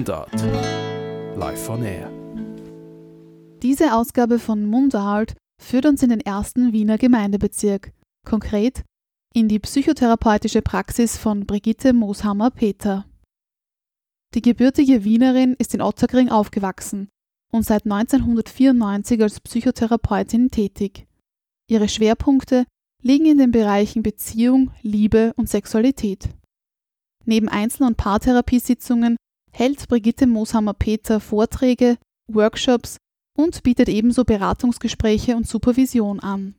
Mundart. Live on Air. Diese Ausgabe von Mundart führt uns in den ersten Wiener Gemeindebezirk, konkret in die psychotherapeutische Praxis von Brigitte Mooshammer-Peter. Die gebürtige Wienerin ist in Otterkring aufgewachsen und seit 1994 als Psychotherapeutin tätig. Ihre Schwerpunkte liegen in den Bereichen Beziehung, Liebe und Sexualität. Neben Einzel- und Paartherapiesitzungen hält Brigitte Mooshammer-Peter Vorträge, Workshops und bietet ebenso Beratungsgespräche und Supervision an.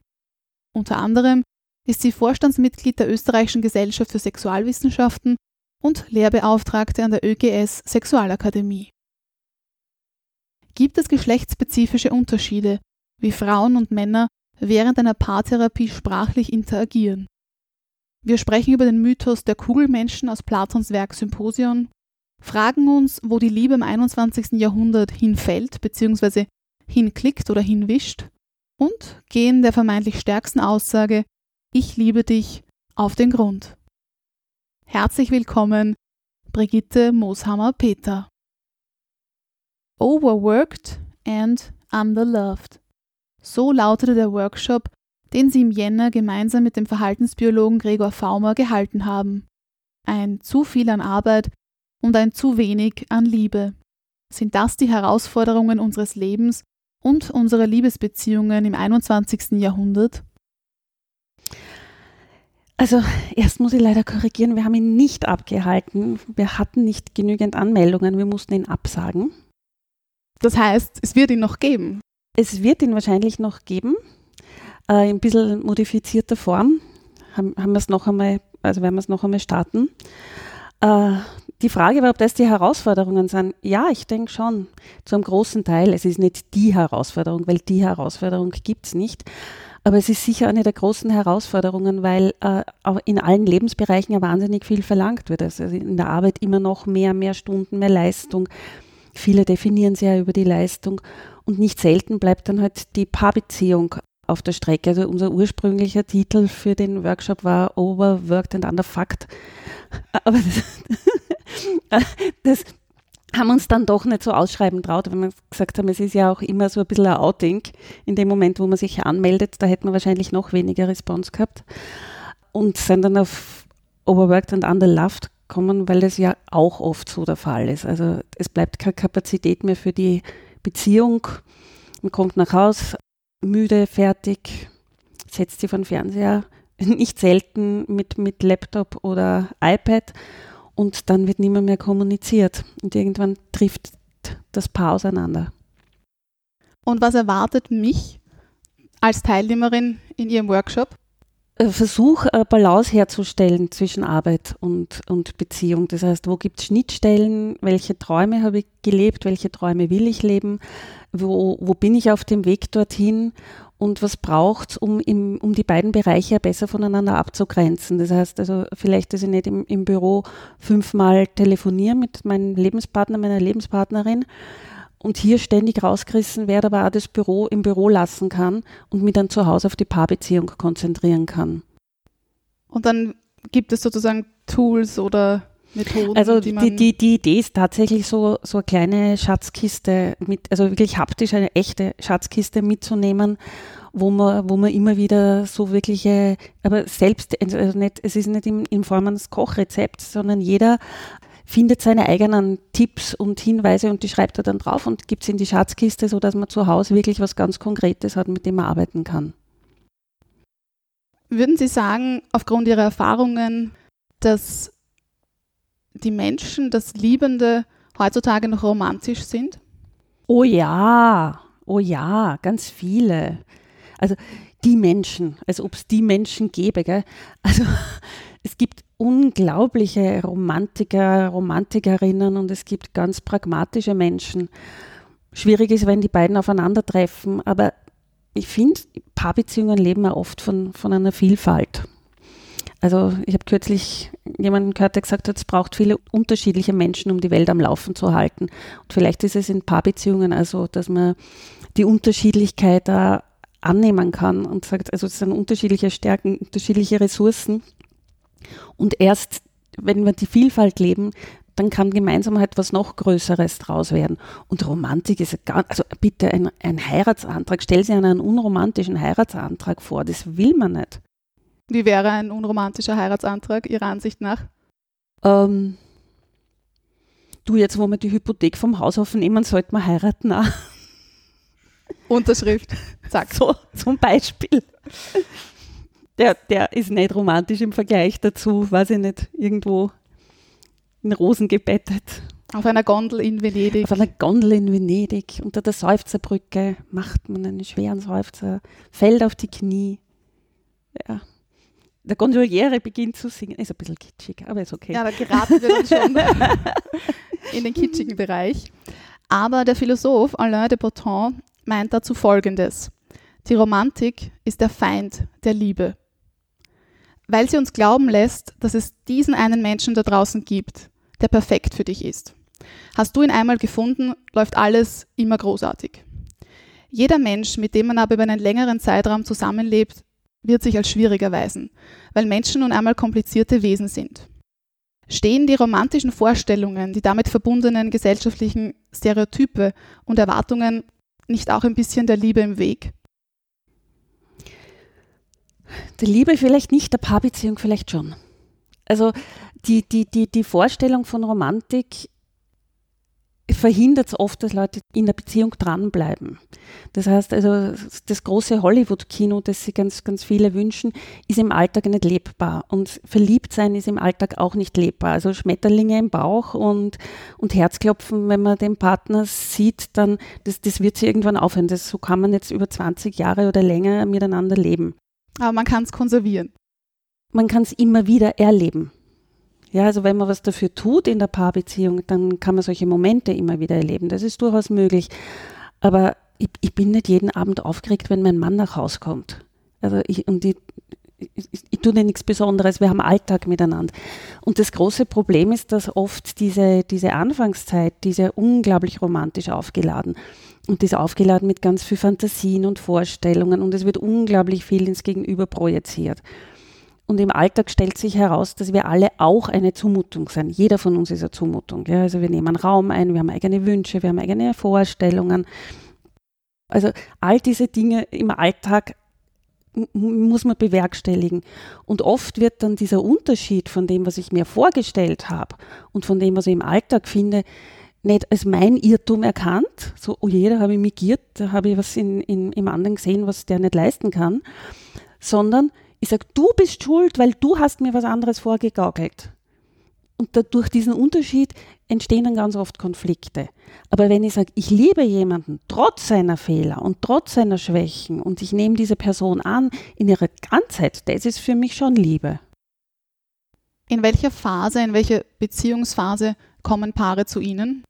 Unter anderem ist sie Vorstandsmitglied der Österreichischen Gesellschaft für Sexualwissenschaften und Lehrbeauftragte an der ÖGS Sexualakademie. Gibt es geschlechtsspezifische Unterschiede, wie Frauen und Männer während einer Paartherapie sprachlich interagieren? Wir sprechen über den Mythos der Kugelmenschen aus Platons Werk Symposion, fragen uns, wo die Liebe im 21. Jahrhundert hinfällt bzw. hinklickt oder hinwischt und gehen der vermeintlich stärksten Aussage Ich liebe dich auf den Grund. Herzlich willkommen, Brigitte Mooshammer-Peter. Overworked and Underloved. So lautete der Workshop, den sie im Jänner gemeinsam mit dem Verhaltensbiologen Gregor Faumer gehalten haben. Ein zu viel an Arbeit und ein zu wenig an Liebe. Sind das die Herausforderungen unseres Lebens und unserer Liebesbeziehungen im 21. Jahrhundert? Also erst muss ich leider korrigieren, wir haben ihn nicht abgehalten. Wir hatten nicht genügend Anmeldungen, wir mussten ihn absagen. Das heißt, es wird ihn noch geben. Es wird ihn wahrscheinlich noch geben, äh, in ein bisschen modifizierter Form. Haben, haben wir es noch einmal, also werden wir es noch einmal starten. Äh, die Frage war, ob das die Herausforderungen sind. Ja, ich denke schon, zu einem großen Teil. Es ist nicht die Herausforderung, weil die Herausforderung gibt es nicht. Aber es ist sicher eine der großen Herausforderungen, weil äh, in allen Lebensbereichen ja wahnsinnig viel verlangt wird. Also in der Arbeit immer noch mehr, mehr Stunden, mehr Leistung. Viele definieren sich ja über die Leistung. Und nicht selten bleibt dann halt die Paarbeziehung auf der Strecke. Also unser ursprünglicher Titel für den Workshop war Overworked and Underfucked. Aber das, das haben wir uns dann doch nicht so ausschreiben traut, weil wir gesagt haben, es ist ja auch immer so ein bisschen ein Outing. In dem Moment, wo man sich anmeldet, da hätte man wahrscheinlich noch weniger Response gehabt. Und sind dann auf Overworked and Underloved kommen, weil das ja auch oft so der Fall ist. Also es bleibt keine Kapazität mehr für die Beziehung. Man kommt nach Hause, müde, fertig, setzt sich vor den Fernseher, nicht selten mit, mit Laptop oder iPad und dann wird nicht mehr, kommuniziert und irgendwann trifft das Paar auseinander. Und was erwartet mich als Teilnehmerin in Ihrem Workshop? Versuch, eine Balance herzustellen zwischen Arbeit und, und Beziehung. Das heißt, wo gibt es Schnittstellen? Welche Träume habe ich gelebt? Welche Träume will ich leben? Wo, wo bin ich auf dem Weg dorthin? Und was braucht um, um die beiden Bereiche besser voneinander abzugrenzen? Das heißt also, vielleicht, dass ich nicht im, im Büro fünfmal telefoniere mit meinem Lebenspartner, meiner Lebenspartnerin, und hier ständig rausgerissen werde, aber auch das Büro im Büro lassen kann und mich dann zu Hause auf die Paarbeziehung konzentrieren kann. Und dann gibt es sozusagen Tools oder Methoden, also die, die, die, die, Idee ist tatsächlich so, so eine kleine Schatzkiste mit, also wirklich haptisch eine echte Schatzkiste mitzunehmen, wo man, wo man immer wieder so wirkliche, aber selbst, also nicht, es ist nicht in, in Form eines Kochrezepts, sondern jeder findet seine eigenen Tipps und Hinweise und die schreibt er dann drauf und gibt es in die Schatzkiste, sodass man zu Hause wirklich was ganz Konkretes hat, mit dem man arbeiten kann. Würden Sie sagen, aufgrund Ihrer Erfahrungen, dass die Menschen, das Liebende heutzutage noch romantisch sind? Oh ja, oh ja, ganz viele. Also die Menschen, als ob es die Menschen gäbe. Gell? Also es gibt unglaubliche Romantiker, Romantikerinnen und es gibt ganz pragmatische Menschen. Schwierig ist, wenn die beiden aufeinandertreffen, aber ich finde, Paarbeziehungen leben ja oft von, von einer Vielfalt. Also ich habe kürzlich jemanden gehört, der gesagt hat, es braucht viele unterschiedliche Menschen, um die Welt am Laufen zu halten. Und vielleicht ist es in Paarbeziehungen also, dass man die Unterschiedlichkeit da annehmen kann und sagt, also es sind unterschiedliche Stärken, unterschiedliche Ressourcen und erst, wenn wir die Vielfalt leben, dann kann gemeinsam halt was noch Größeres draus werden. Und Romantik ist gar, also bitte ein, ein Heiratsantrag, stell Sie einen unromantischen Heiratsantrag vor, das will man nicht. Wie wäre ein unromantischer Heiratsantrag Ihrer Ansicht nach? Ähm, du, jetzt wo wir die Hypothek vom Haus aufnehmen, sollten wir heiraten auch. Unterschrift. Zack. So, zum Beispiel. Der, der ist nicht romantisch im Vergleich dazu, weiß ich nicht, irgendwo in Rosen gebettet. Auf einer Gondel in Venedig. Auf einer Gondel in Venedig, unter der Seufzerbrücke, macht man einen schweren Seufzer, fällt auf die Knie. Ja. Der Gondoliere beginnt zu singen. Ist ein bisschen kitschig, aber ist okay. Ja, da geraten wir dann schon in den kitschigen Bereich. Aber der Philosoph Alain de Botton meint dazu Folgendes. Die Romantik ist der Feind der Liebe. Weil sie uns glauben lässt, dass es diesen einen Menschen da draußen gibt, der perfekt für dich ist. Hast du ihn einmal gefunden, läuft alles immer großartig. Jeder Mensch, mit dem man aber über einen längeren Zeitraum zusammenlebt, wird sich als schwierig erweisen, weil Menschen nun einmal komplizierte Wesen sind. Stehen die romantischen Vorstellungen, die damit verbundenen gesellschaftlichen Stereotype und Erwartungen nicht auch ein bisschen der Liebe im Weg? Der Liebe vielleicht nicht, der Paarbeziehung vielleicht schon. Also die, die, die, die Vorstellung von Romantik verhindert es oft, dass Leute in der Beziehung dranbleiben. Das heißt also, das große Hollywood-Kino, das sich ganz, ganz viele wünschen, ist im Alltag nicht lebbar. Und verliebt sein ist im Alltag auch nicht lebbar. Also Schmetterlinge im Bauch und, und Herzklopfen, wenn man den Partner sieht, dann, das, das wird sich irgendwann aufhören. Das, so kann man jetzt über 20 Jahre oder länger miteinander leben. Aber man kann es konservieren. Man kann es immer wieder erleben. Ja, also wenn man was dafür tut in der Paarbeziehung, dann kann man solche Momente immer wieder erleben. Das ist durchaus möglich. Aber ich, ich bin nicht jeden Abend aufgeregt, wenn mein Mann nach Hause kommt. Also ich, und ich, ich, ich tue dir nichts Besonderes, wir haben Alltag miteinander. Und das große Problem ist, dass oft diese, diese Anfangszeit, diese unglaublich romantisch aufgeladen und die ist aufgeladen mit ganz viel Fantasien und Vorstellungen und es wird unglaublich viel ins Gegenüber projiziert. Und im Alltag stellt sich heraus, dass wir alle auch eine Zumutung sind. Jeder von uns ist eine Zumutung. Ja? Also wir nehmen Raum ein, wir haben eigene Wünsche, wir haben eigene Vorstellungen. Also all diese Dinge im Alltag muss man bewerkstelligen. Und oft wird dann dieser Unterschied von dem, was ich mir vorgestellt habe und von dem, was ich im Alltag finde, nicht als mein Irrtum erkannt. So, oh je, da habe ich mich da habe ich was in, in, im anderen gesehen, was der nicht leisten kann. Sondern ich sage, du bist schuld, weil du hast mir was anderes vorgegaukelt. Und durch diesen Unterschied entstehen dann ganz oft Konflikte. Aber wenn ich sage, ich liebe jemanden trotz seiner Fehler und trotz seiner Schwächen und ich nehme diese Person an in ihrer Ganzheit, das ist für mich schon Liebe. In welcher Phase, in welcher Beziehungsphase kommen Paare zu Ihnen?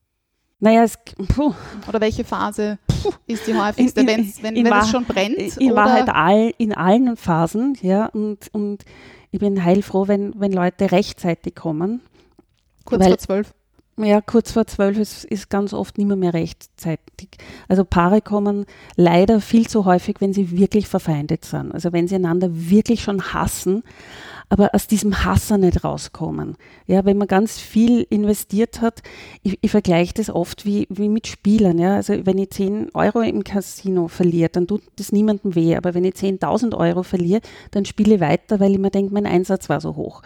Naja, es, puh. Oder welche Phase ist die häufigste, in, in, wenn, wenn, wenn es schon brennt? In Wahrheit all, in allen Phasen, ja, und, und ich bin heilfroh, wenn, wenn Leute rechtzeitig kommen. Kurz weil, vor zwölf? Ja, kurz vor zwölf ist, ist ganz oft nicht mehr, mehr rechtzeitig. Also Paare kommen leider viel zu häufig, wenn sie wirklich verfeindet sind. Also wenn sie einander wirklich schon hassen, aber aus diesem Hasser nicht rauskommen. Ja, wenn man ganz viel investiert hat, ich, ich vergleiche das oft wie, wie mit Spielern. Ja, also wenn ich 10 Euro im Casino verliere, dann tut das niemandem weh. Aber wenn ich 10.000 Euro verliere, dann spiele ich weiter, weil ich mir denke, mein Einsatz war so hoch.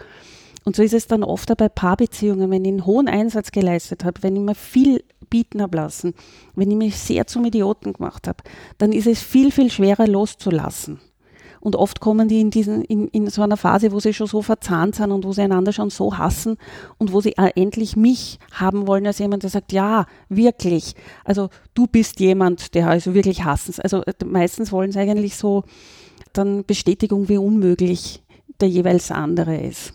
Und so ist es dann oft auch bei Paarbeziehungen, wenn ich einen hohen Einsatz geleistet habe, wenn ich mir viel bieten habe lassen, wenn ich mich sehr zum Idioten gemacht habe, dann ist es viel, viel schwerer loszulassen. Und oft kommen die in, diesen, in, in so einer Phase, wo sie schon so verzahnt sind und wo sie einander schon so hassen und wo sie endlich mich haben wollen als jemand, der sagt, ja, wirklich. Also du bist jemand, der also wirklich hassen. Also meistens wollen sie eigentlich so dann Bestätigung, wie unmöglich der jeweils andere ist.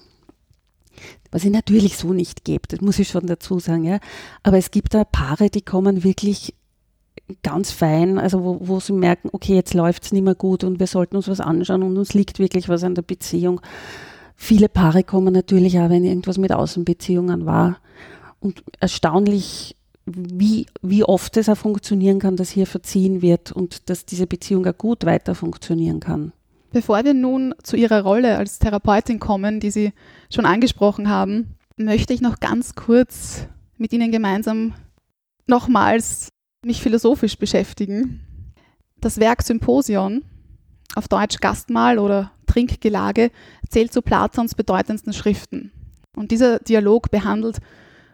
Was es natürlich so nicht gibt, das muss ich schon dazu sagen, ja. Aber es gibt da Paare, die kommen wirklich ganz fein, also wo, wo sie merken, okay, jetzt läuft es nicht mehr gut und wir sollten uns was anschauen und uns liegt wirklich was an der Beziehung. Viele Paare kommen natürlich auch, wenn irgendwas mit Außenbeziehungen war. Und erstaunlich, wie, wie oft es auch funktionieren kann, dass hier verziehen wird und dass diese Beziehung auch gut weiter funktionieren kann. Bevor wir nun zu Ihrer Rolle als Therapeutin kommen, die Sie schon angesprochen haben, möchte ich noch ganz kurz mit Ihnen gemeinsam nochmals mich philosophisch beschäftigen. Das Werk Symposion, auf Deutsch Gastmahl oder Trinkgelage, zählt zu Platons bedeutendsten Schriften. Und dieser Dialog behandelt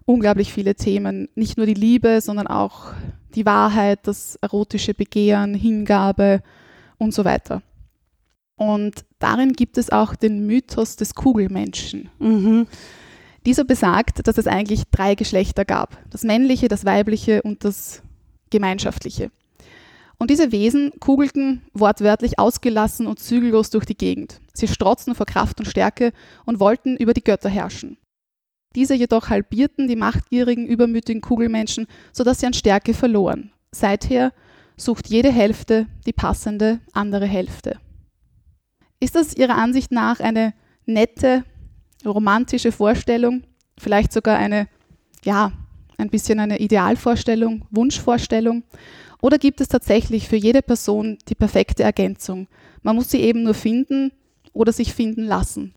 unglaublich viele Themen, nicht nur die Liebe, sondern auch die Wahrheit, das erotische Begehren, Hingabe und so weiter. Und darin gibt es auch den Mythos des Kugelmenschen. Mhm. Dieser besagt, dass es eigentlich drei Geschlechter gab. Das männliche, das weibliche und das gemeinschaftliche. Und diese Wesen kugelten wortwörtlich ausgelassen und zügellos durch die Gegend. Sie strotzten vor Kraft und Stärke und wollten über die Götter herrschen. Diese jedoch halbierten die machtgierigen, übermütigen Kugelmenschen, sodass sie an Stärke verloren. Seither sucht jede Hälfte die passende andere Hälfte. Ist das Ihrer Ansicht nach eine nette, romantische Vorstellung, vielleicht sogar eine, ja, ein bisschen eine Idealvorstellung, Wunschvorstellung? Oder gibt es tatsächlich für jede Person die perfekte Ergänzung? Man muss sie eben nur finden oder sich finden lassen.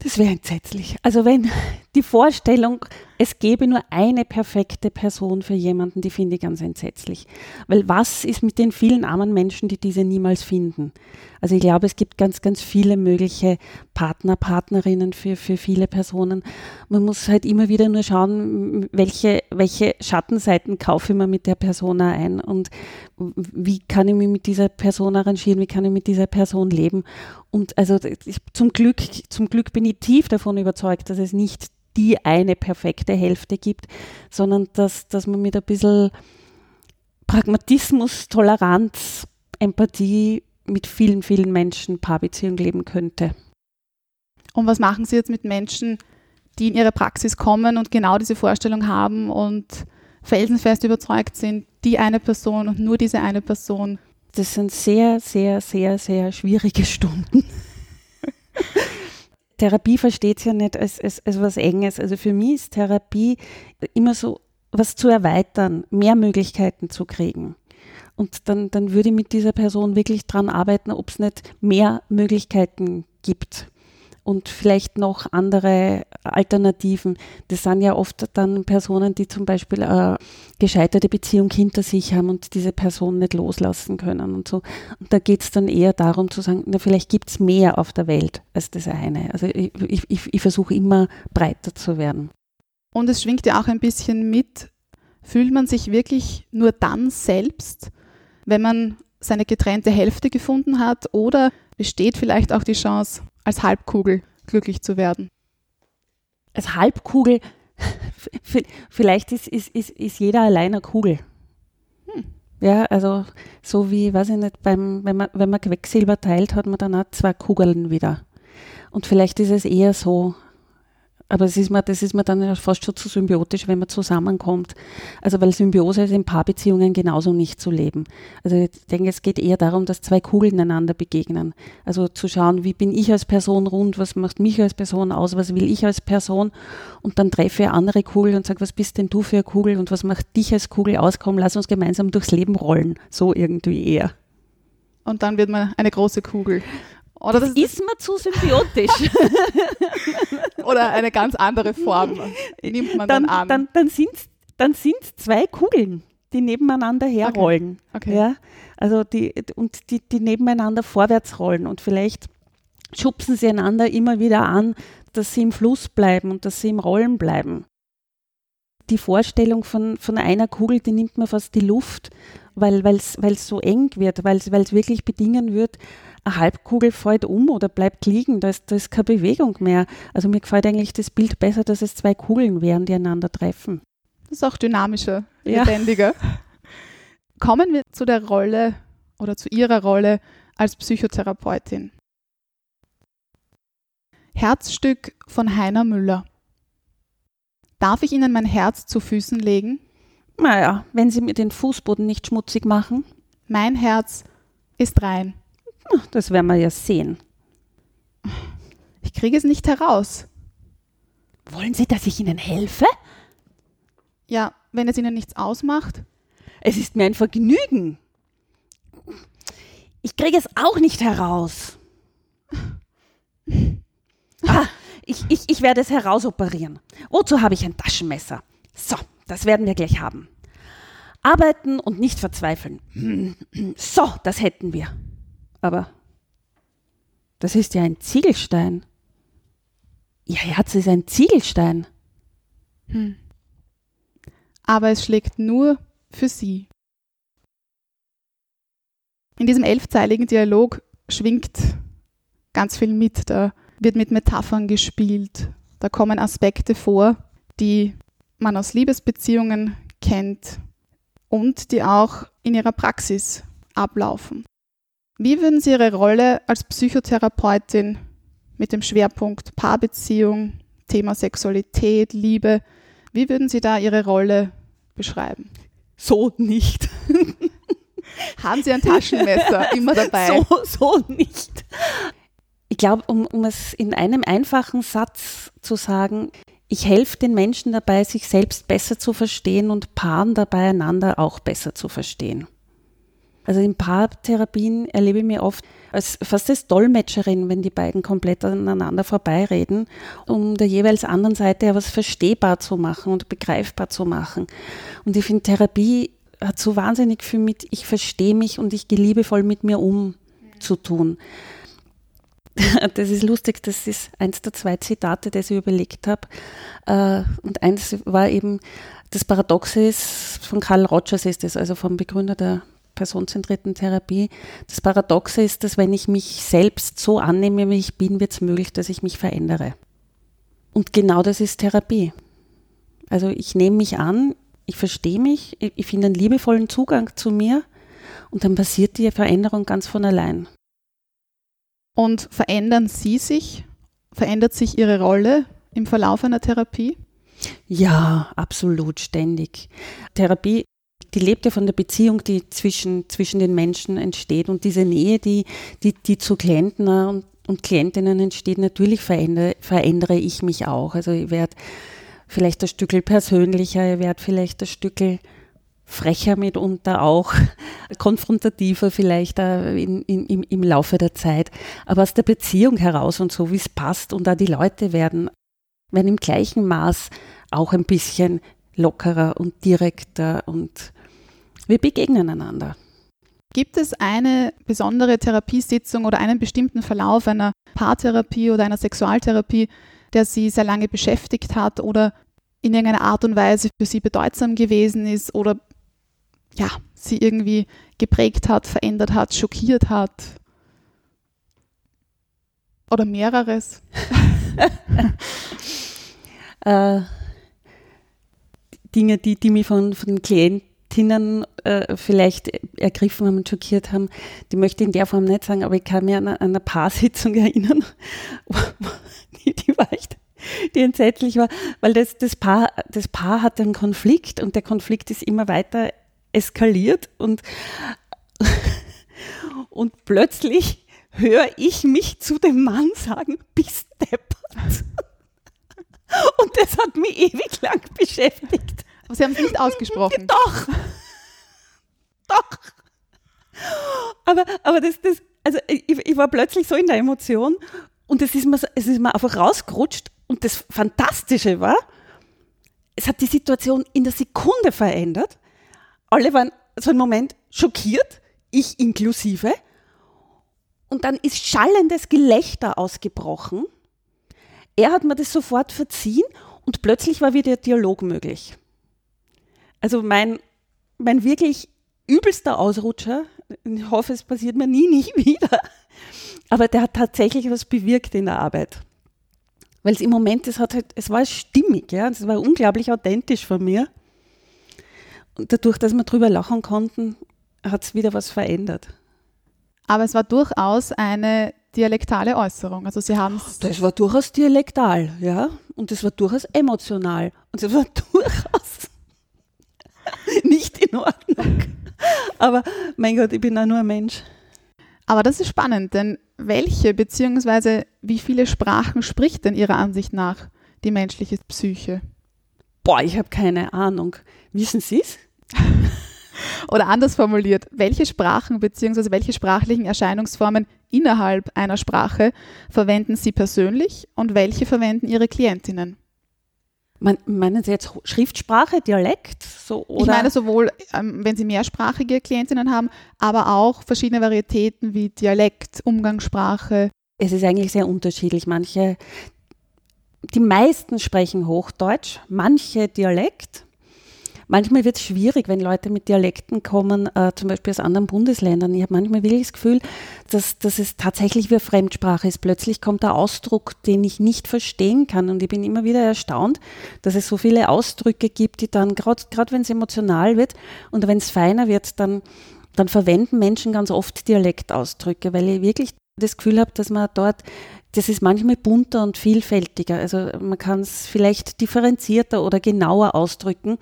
Das wäre entsetzlich. Also wenn die Vorstellung, es gäbe nur eine perfekte Person für jemanden, die finde ich ganz entsetzlich. Weil was ist mit den vielen armen Menschen, die diese niemals finden? Also ich glaube, es gibt ganz, ganz viele mögliche Partner, Partnerinnen für, für viele Personen. Man muss halt immer wieder nur schauen, welche, welche Schattenseiten kaufe ich mir mit der Persona ein und wie kann ich mich mit dieser Person arrangieren, wie kann ich mit dieser Person leben. Und also ich, zum Glück, zum Glück bin ich tief davon überzeugt, dass es nicht die eine perfekte Hälfte gibt, sondern dass, dass man mit ein bisschen Pragmatismus, Toleranz, Empathie mit vielen, vielen Menschen Paarbeziehung leben könnte. Und was machen Sie jetzt mit Menschen, die in Ihre Praxis kommen und genau diese Vorstellung haben und felsenfest überzeugt sind, die eine Person und nur diese eine Person? Das sind sehr, sehr, sehr, sehr schwierige Stunden. Therapie versteht ja nicht als, als, als was Enges. Also für mich ist Therapie immer so, was zu erweitern, mehr Möglichkeiten zu kriegen. Und dann, dann würde ich mit dieser Person wirklich dran arbeiten, ob es nicht mehr Möglichkeiten gibt und vielleicht noch andere Alternativen. Das sind ja oft dann Personen, die zum Beispiel eine gescheiterte Beziehung hinter sich haben und diese Person nicht loslassen können und so. Und da geht es dann eher darum zu sagen, na, vielleicht gibt es mehr auf der Welt als das eine. Also ich, ich, ich versuche immer breiter zu werden. Und es schwingt ja auch ein bisschen mit, fühlt man sich wirklich nur dann selbst, wenn man seine getrennte Hälfte gefunden hat oder besteht vielleicht auch die Chance, als Halbkugel glücklich zu werden? Als Halbkugel, vielleicht ist, ist, ist, ist jeder allein eine Kugel. Hm. Ja, also so wie, weiß ich nicht, beim, wenn, man, wenn man Quecksilber teilt, hat man dann auch zwei Kugeln wieder. Und vielleicht ist es eher so, aber das ist, mir, das ist mir dann fast schon zu symbiotisch, wenn man zusammenkommt. Also weil Symbiose ist in Paarbeziehungen genauso nicht zu leben. Also ich denke, es geht eher darum, dass zwei Kugeln einander begegnen. Also zu schauen, wie bin ich als Person rund, was macht mich als Person aus, was will ich als Person und dann treffe ich andere Kugel und sage, was bist denn du für eine Kugel und was macht dich als Kugel aus? Komm, lass uns gemeinsam durchs Leben rollen. So irgendwie eher. Und dann wird man eine große Kugel. Oder das, das ist mir zu symbiotisch. Oder eine ganz andere Form nimmt man dann, dann an. Dann, dann sind es dann sind's zwei Kugeln, die nebeneinander herrollen. Okay. okay. Ja? Also die, und die, die nebeneinander vorwärts rollen und vielleicht schubsen sie einander immer wieder an, dass sie im Fluss bleiben und dass sie im Rollen bleiben. Die Vorstellung von, von einer Kugel, die nimmt mir fast die Luft, weil es so eng wird, weil es wirklich bedingen wird, eine Halbkugel fällt um oder bleibt liegen, da ist, da ist keine Bewegung mehr. Also mir gefällt eigentlich das Bild besser, dass es zwei Kugeln wären, die einander treffen. Das ist auch dynamischer, lebendiger. Ja. Kommen wir zu der Rolle oder zu Ihrer Rolle als Psychotherapeutin. Herzstück von Heiner Müller. Darf ich Ihnen mein Herz zu Füßen legen? Naja, wenn Sie mir den Fußboden nicht schmutzig machen. Mein Herz ist rein. Das werden wir ja sehen. Ich kriege es nicht heraus. Wollen Sie, dass ich Ihnen helfe? Ja, wenn es Ihnen nichts ausmacht. Es ist mir ein Vergnügen. Ich kriege es auch nicht heraus. ah, Ich, ich, ich werde es herausoperieren. Wozu habe ich ein Taschenmesser? So, das werden wir gleich haben. Arbeiten und nicht verzweifeln. So, das hätten wir. Aber das ist ja ein Ziegelstein. Ihr Herz ist ein Ziegelstein. Hm. Aber es schlägt nur für sie. In diesem elfzeiligen Dialog schwingt ganz viel mit. Da wird mit Metaphern gespielt. Da kommen Aspekte vor, die man aus Liebesbeziehungen kennt und die auch in ihrer Praxis ablaufen. Wie würden Sie Ihre Rolle als Psychotherapeutin mit dem Schwerpunkt Paarbeziehung, Thema Sexualität, Liebe, wie würden Sie da Ihre Rolle beschreiben? So nicht. Haben Sie ein Taschenmesser immer dabei? So, so nicht. Ich glaube, um, um es in einem einfachen Satz zu sagen, ich helfe den Menschen dabei, sich selbst besser zu verstehen und Paaren dabei, einander auch besser zu verstehen. Also in Paartherapien erlebe ich mich oft als fast als Dolmetscherin, wenn die beiden komplett aneinander vorbeireden, um der jeweils anderen Seite etwas verstehbar zu machen und begreifbar zu machen. Und ich finde, Therapie hat so wahnsinnig viel mit ich verstehe mich und ich gehe liebevoll mit mir um zu tun. Das ist lustig, das ist eins der zwei Zitate, das ich überlegt habe. Äh, und eins war eben, das Paradoxe ist, von Karl Rogers ist es, also vom Begründer der personenzentrierten Therapie. Das Paradoxe ist, dass wenn ich mich selbst so annehme, wie ich bin, wird es möglich, dass ich mich verändere. Und genau das ist Therapie. Also ich nehme mich an, ich verstehe mich, ich finde einen liebevollen Zugang zu mir und dann passiert die Veränderung ganz von allein. Und verändern Sie sich? Verändert sich Ihre Rolle im Verlauf einer Therapie? Ja, absolut, ständig. Therapie, die lebt ja von der Beziehung, die zwischen, zwischen den Menschen entsteht und diese Nähe, die, die, die zu Klienten und, und Klientinnen entsteht, natürlich verändere, verändere ich mich auch. Also ich werde vielleicht ein Stückel persönlicher, ich werde vielleicht ein Stückel frecher mitunter auch, konfrontativer vielleicht in, in, im, im Laufe der Zeit, aber aus der Beziehung heraus und so, wie es passt und da die Leute werden, werden im gleichen Maß auch ein bisschen lockerer und direkter und wir begegnen einander. Gibt es eine besondere Therapiesitzung oder einen bestimmten Verlauf einer Paartherapie oder einer Sexualtherapie, der Sie sehr lange beschäftigt hat oder in irgendeiner Art und Weise für Sie bedeutsam gewesen ist oder ja, sie irgendwie geprägt hat, verändert hat, schockiert hat. Oder mehreres. äh, Dinge, die, die mich von, von Klientinnen äh, vielleicht ergriffen haben und schockiert haben, die möchte ich in der Form nicht sagen, aber ich kann mich an, an eine Paarsitzung erinnern, die, die war echt die entsetzlich war, weil das, das, Paar, das Paar hatte einen Konflikt und der Konflikt ist immer weiter eskaliert und, und plötzlich höre ich mich zu dem Mann sagen, bist deppert. Und das hat mich ewig lang beschäftigt. Aber Sie haben es nicht ausgesprochen. Doch. Doch. Aber, aber das, das, also ich, ich war plötzlich so in der Emotion und es ist, mir, es ist mir einfach rausgerutscht. Und das Fantastische war, es hat die Situation in der Sekunde verändert alle waren so einen Moment schockiert, ich inklusive. Und dann ist schallendes Gelächter ausgebrochen. Er hat mir das sofort verziehen und plötzlich war wieder Dialog möglich. Also mein, mein wirklich übelster Ausrutscher, ich hoffe, es passiert mir nie, nicht wieder, aber der hat tatsächlich was bewirkt in der Arbeit. Weil es im Moment, es, hat halt, es war stimmig, ja, es war unglaublich authentisch von mir. Und dadurch, dass wir drüber lachen konnten, hat es wieder was verändert. Aber es war durchaus eine dialektale Äußerung. Also Sie haben Das war durchaus dialektal, ja. Und es war durchaus emotional. Und es war durchaus nicht in Ordnung. Aber mein Gott, ich bin auch nur ein Mensch. Aber das ist spannend, denn welche bzw. wie viele Sprachen spricht denn Ihrer Ansicht nach die menschliche Psyche? Boah, ich habe keine Ahnung. Wissen Sie es? Oder anders formuliert, welche Sprachen bzw. welche sprachlichen Erscheinungsformen innerhalb einer Sprache verwenden Sie persönlich und welche verwenden Ihre Klientinnen? Man, meinen Sie jetzt Schriftsprache, Dialekt? So, oder? Ich meine sowohl, ähm, wenn Sie mehrsprachige Klientinnen haben, aber auch verschiedene Varietäten wie Dialekt, Umgangssprache. Es ist eigentlich sehr unterschiedlich. Manche, die meisten sprechen Hochdeutsch, manche Dialekt, manchmal wird es schwierig, wenn Leute mit Dialekten kommen, äh, zum Beispiel aus anderen Bundesländern. Ich habe manchmal wirklich das Gefühl, dass, dass es tatsächlich wie eine Fremdsprache ist. Plötzlich kommt der Ausdruck, den ich nicht verstehen kann. Und ich bin immer wieder erstaunt, dass es so viele Ausdrücke gibt, die dann, gerade wenn es emotional wird und wenn es feiner wird, dann, dann verwenden Menschen ganz oft Dialektausdrücke, weil ich wirklich das Gefühl habe, dass man dort das ist manchmal bunter und vielfältiger. Also man kann es vielleicht differenzierter oder genauer ausdrücken.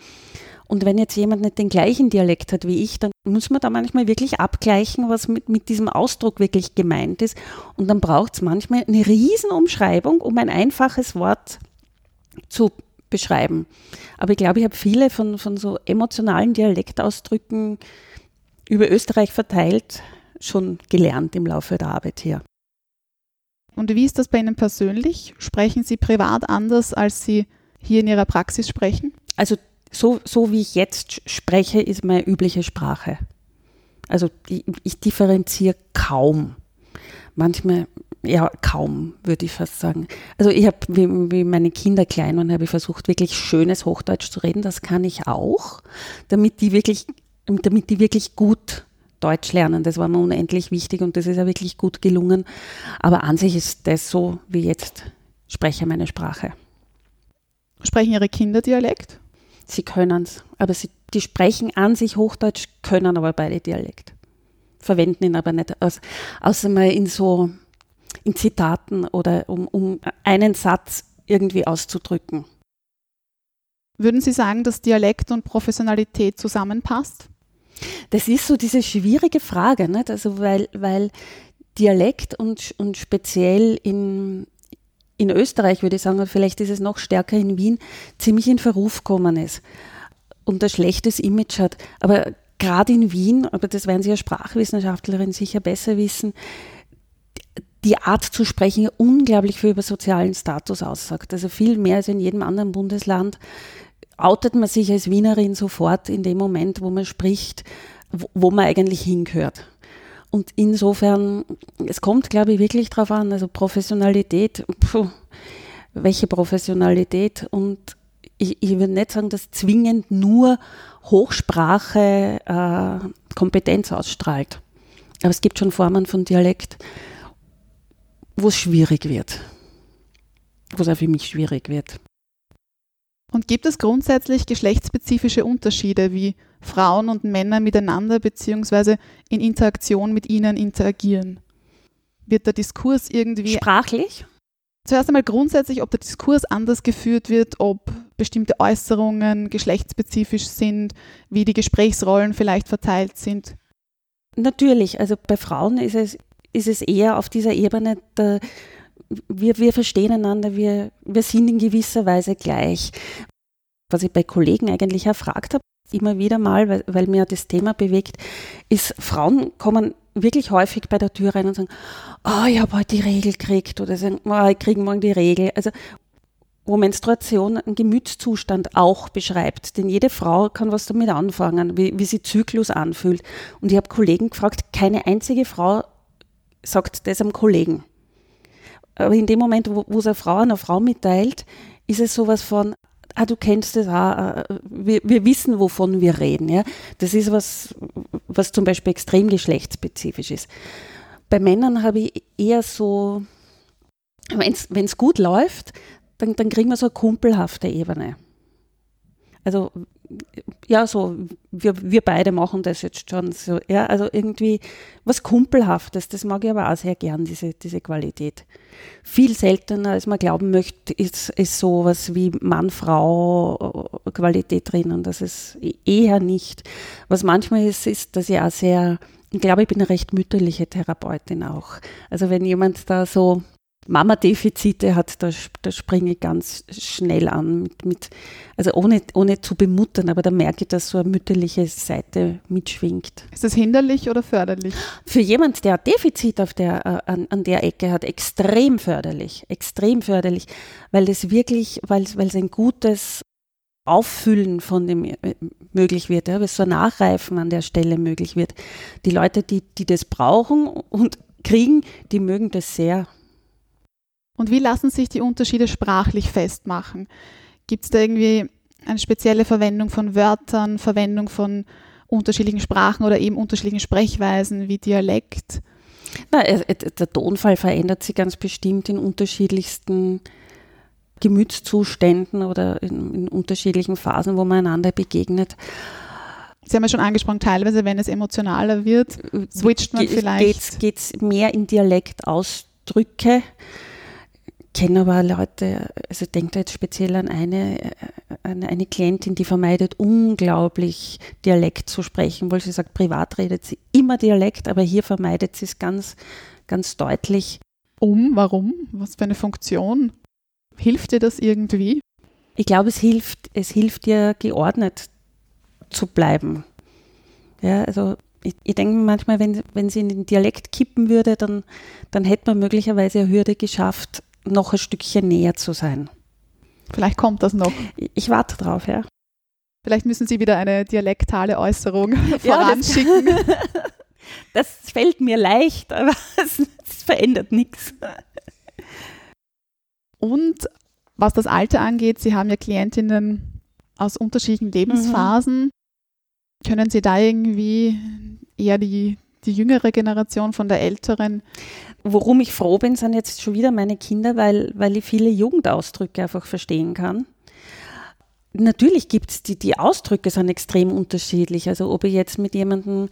Und wenn jetzt jemand nicht den gleichen Dialekt hat wie ich, dann muss man da manchmal wirklich abgleichen, was mit, mit diesem Ausdruck wirklich gemeint ist. Und dann braucht es manchmal eine Riesenumschreibung, um ein einfaches Wort zu beschreiben. Aber ich glaube, ich habe viele von, von so emotionalen Dialektausdrücken über Österreich verteilt schon gelernt im Laufe der Arbeit hier. Und wie ist das bei Ihnen persönlich? Sprechen Sie privat anders, als Sie hier in Ihrer Praxis sprechen? Also so, so wie ich jetzt spreche, ist meine übliche Sprache. Also ich, ich differenziere kaum. Manchmal, ja, kaum, würde ich fast sagen. Also ich habe, wie, wie, meine Kinder klein waren, habe ich versucht, wirklich schönes Hochdeutsch zu reden. Das kann ich auch, damit die wirklich, damit die wirklich gut Deutsch lernen. Das war mir unendlich wichtig und das ist ja wirklich gut gelungen. Aber an sich ist das so, wie jetzt spreche meine Sprache. Sprechen Ihre Kinder Dialekt? Sie können es, aber sie, die sprechen an sich Hochdeutsch, können aber beide Dialekt. Verwenden ihn aber nicht, aus, außer mal in so in Zitaten oder um, um einen Satz irgendwie auszudrücken. Würden Sie sagen, dass Dialekt und Professionalität zusammenpasst? Das ist so diese schwierige Frage, nicht? Also weil, weil Dialekt und, und speziell in, in Österreich, würde ich sagen, vielleicht ist es noch stärker in Wien, ziemlich in Verruf gekommen ist und ein schlechtes Image hat. Aber gerade in Wien, aber das werden Sie als Sprachwissenschaftlerin sicher besser wissen, die Art zu sprechen unglaublich viel über sozialen Status aussagt. Also viel mehr als in jedem anderen Bundesland outet man sich als Wienerin sofort in dem Moment, wo man spricht, wo, man eigentlich hingehört. Und insofern, es kommt, glaube ich, wirklich darauf an, also Professionalität, pfuh, welche Professionalität und ich, ich würde nicht sagen, dass zwingend nur Hochsprache äh, Kompetenz ausstrahlt. Aber es gibt schon Formen von Dialekt, wo es schwierig wird. Wo es auch für mich schwierig wird. Und gibt es grundsätzlich geschlechtsspezifische Unterschiede, wie Frauen und Männer miteinander bzw. in Interaktion mit ihnen interagieren? Wird der Diskurs irgendwie. Sprachlich? Zuerst einmal grundsätzlich, ob der Diskurs anders geführt wird, ob bestimmte Äußerungen geschlechtsspezifisch sind, wie die Gesprächsrollen vielleicht verteilt sind. Natürlich, also bei Frauen ist es, ist es eher auf dieser Ebene der wir, wir verstehen einander, wir, wir sind in gewisser Weise gleich. Was ich bei Kollegen eigentlich erfragt habe, immer wieder mal, weil, weil mir das Thema bewegt, ist, Frauen kommen wirklich häufig bei der Tür rein und sagen, oh, ich habe heute die Regel gekriegt oder sagen, oh, ich kriege morgen die Regel. Also wo Menstruation einen Gemütszustand auch beschreibt. Denn jede Frau kann was damit anfangen, wie, wie sie Zyklus anfühlt. Und ich habe Kollegen gefragt, keine einzige Frau sagt das am Kollegen. Aber in dem Moment, wo, es eine Frau einer Frau mitteilt, ist es sowas von, ah, du kennst das auch, äh, wir, wir wissen, wovon wir reden. Ja? Das ist was, was zum Beispiel extrem geschlechtsspezifisch ist. Bei Männern habe ich eher so, wenn es gut läuft, dann, dann kriegen wir so eine kumpelhafte Ebene. Also ja, so, wir, wir beide machen das jetzt schon so, ja, also irgendwie was Kumpelhaftes, das mag ich aber auch sehr gern, diese, diese Qualität. Viel seltener, als man glauben möchte, ist, ist sowas wie Mann-Frau-Qualität drin und das ist eher nicht. Was manchmal ist, ist, dass ich auch sehr, ich glaube, ich bin eine recht mütterliche Therapeutin auch. Also wenn jemand da so Mama-Defizite hat, da, da springe ich ganz schnell an, mit, mit, also ohne, ohne zu bemuttern, aber da merke ich, dass so eine mütterliche Seite mitschwingt. Ist das hinderlich oder förderlich? Für jemand, der Defizit auf der, äh, an, an der Ecke hat, extrem förderlich, extrem förderlich, weil das wirklich, weil es ein gutes Auffüllen von dem äh, möglich wird, ja, weil so ein Nachreifen an der Stelle möglich wird. Die Leute, die, die das brauchen und kriegen, die mögen das sehr. Und wie lassen sich die Unterschiede sprachlich festmachen? Gibt es da irgendwie eine spezielle Verwendung von Wörtern, Verwendung von unterschiedlichen Sprachen oder eben unterschiedlichen Sprechweisen wie Dialekt? Na, der Tonfall verändert sich ganz bestimmt in unterschiedlichsten Gemütszuständen oder in, in unterschiedlichen Phasen, wo man einander begegnet. Sie haben ja schon angesprochen, teilweise, wenn es emotionaler wird, switcht man vielleicht. Geht es mehr in Dialektausdrücke? Kenne aber Leute, also denke da jetzt speziell an eine, an eine Klientin, die vermeidet unglaublich Dialekt zu sprechen, weil sie sagt, privat redet sie immer Dialekt, aber hier vermeidet sie es ganz, ganz deutlich. Um, warum? Was für eine Funktion? Hilft dir das irgendwie? Ich glaube, es hilft, es hilft dir geordnet zu bleiben. Ja, also ich, ich denke manchmal, wenn, wenn sie in den Dialekt kippen würde, dann, dann hätte man möglicherweise eine Hürde geschafft, noch ein Stückchen näher zu sein. Vielleicht kommt das noch. Ich, warte drauf, ja. Vielleicht müssen Sie wieder eine dialektale Äußerung voranschicken. Ja, das, das, fällt mir leicht, aber es, es verändert nichts. Und was das Alter angeht, Sie haben ja Klientinnen aus unterschiedlichen Lebensphasen. Mhm. Können Sie da irgendwie eher die, die jüngere Generation von der älteren Worum ich froh bin, sind jetzt schon wieder meine Kinder, weil, weil ich viele Jugendausdrücke einfach verstehen kann. Natürlich gibt es die, die Ausdrücke sind extrem unterschiedlich. Also ob ich jetzt mit jemandem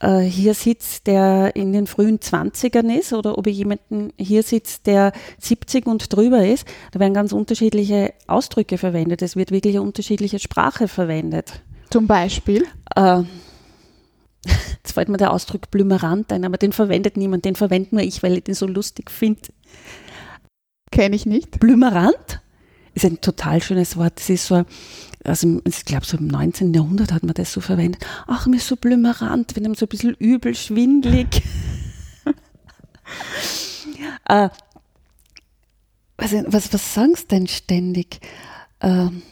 äh, hier sitze, der in den frühen 20ern ist oder ob ich jemanden hier sitze, der 70 und drüber ist, da werden ganz unterschiedliche Ausdrücke verwendet. Es wird wirklich eine unterschiedliche Sprache verwendet. Zum Beispiel? Äh, Jetzt fällt mir der Ausdruck Blümerant ein, aber den verwendet niemand, den verwende nur ich, weil ich den so lustig finde. Kenne ich nicht. Blümerant ist ein total schönes Wort. Das ist so, also ich glaube, so im 19. Jahrhundert hat man das so verwendet. Ach, mir ist so blümerant, wenn einem so ein bisschen übel, schwindlig. äh, was, was, was sagst du denn ständig? Ähm,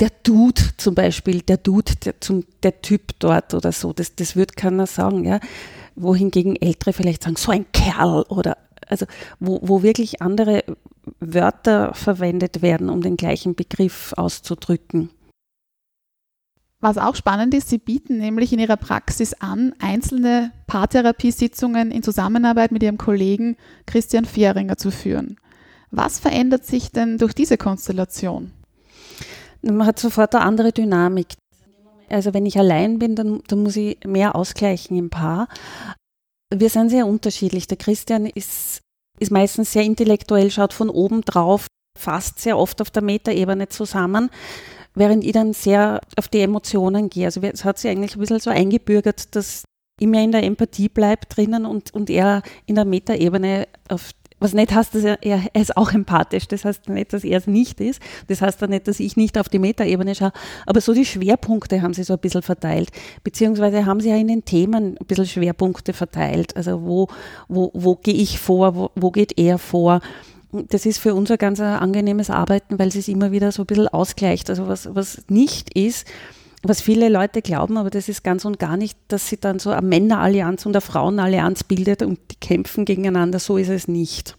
der Dude zum Beispiel, der Dude, der, zum, der Typ dort oder so, das, das wird keiner sagen, ja. Wohingegen Ältere vielleicht sagen, so ein Kerl oder also wo, wo wirklich andere Wörter verwendet werden, um den gleichen Begriff auszudrücken. Was auch spannend ist, Sie bieten nämlich in Ihrer Praxis an, einzelne Paartherapiesitzungen in Zusammenarbeit mit Ihrem Kollegen Christian Fehringer zu führen. Was verändert sich denn durch diese Konstellation? Man hat sofort eine andere Dynamik. Also wenn ich allein bin, dann, dann muss ich mehr ausgleichen im Paar. Wir sind sehr unterschiedlich. Der Christian ist, ist meistens sehr intellektuell, schaut von oben drauf, fasst sehr oft auf der Metaebene zusammen, während ich dann sehr auf die Emotionen gehe. Also es hat sich eigentlich ein bisschen so eingebürgert, dass ich mehr in der Empathie bleibe drinnen und, und er in der Metaebene auf was nicht heißt, dass er, er, ist auch empathisch. Das heißt nicht, dass er es nicht ist. Das heißt auch nicht, dass ich nicht auf die Metaebene schaue. Aber so die Schwerpunkte haben sie so ein bisschen verteilt. Beziehungsweise haben sie ja in den Themen ein bisschen Schwerpunkte verteilt. Also wo, wo, wo gehe ich vor, wo, wo geht er vor? Das ist für uns ein ganz angenehmes Arbeiten, weil es sich immer wieder so ein bisschen ausgleicht. Also was, was nicht ist, was viele Leute glauben, aber das ist ganz und gar nicht, dass sie dann so eine Männerallianz und eine Frauenallianz bildet und die kämpfen gegeneinander. So ist es nicht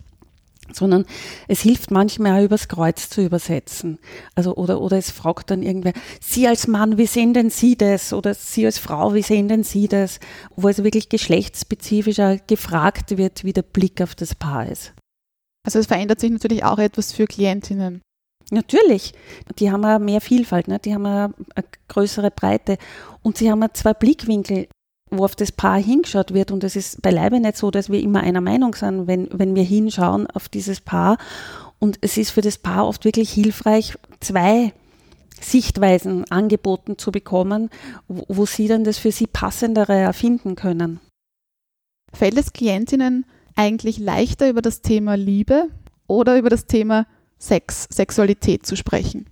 sondern es hilft manchmal auch übers Kreuz zu übersetzen. Also, oder, oder es fragt dann irgendwer, Sie als Mann, wie sehen denn Sie das? Oder Sie als Frau, wie sehen denn Sie das? Wo also wirklich geschlechtsspezifischer gefragt wird, wie der Blick auf das Paar ist. Also es verändert sich natürlich auch etwas für Klientinnen. Natürlich. Die haben ja mehr Vielfalt, ne? die haben ja eine größere Breite und sie haben ja zwei Blickwinkel, wo auf das Paar hingeschaut wird. Und es ist beileibe nicht so, dass wir immer einer Meinung sind, wenn, wenn wir hinschauen auf dieses Paar. Und es ist für das Paar oft wirklich hilfreich, zwei Sichtweisen angeboten zu bekommen, wo, wo sie dann das für sie passendere erfinden können. Fällt es Klientinnen eigentlich leichter über das Thema Liebe oder über das Thema Sex, Sexualität zu sprechen?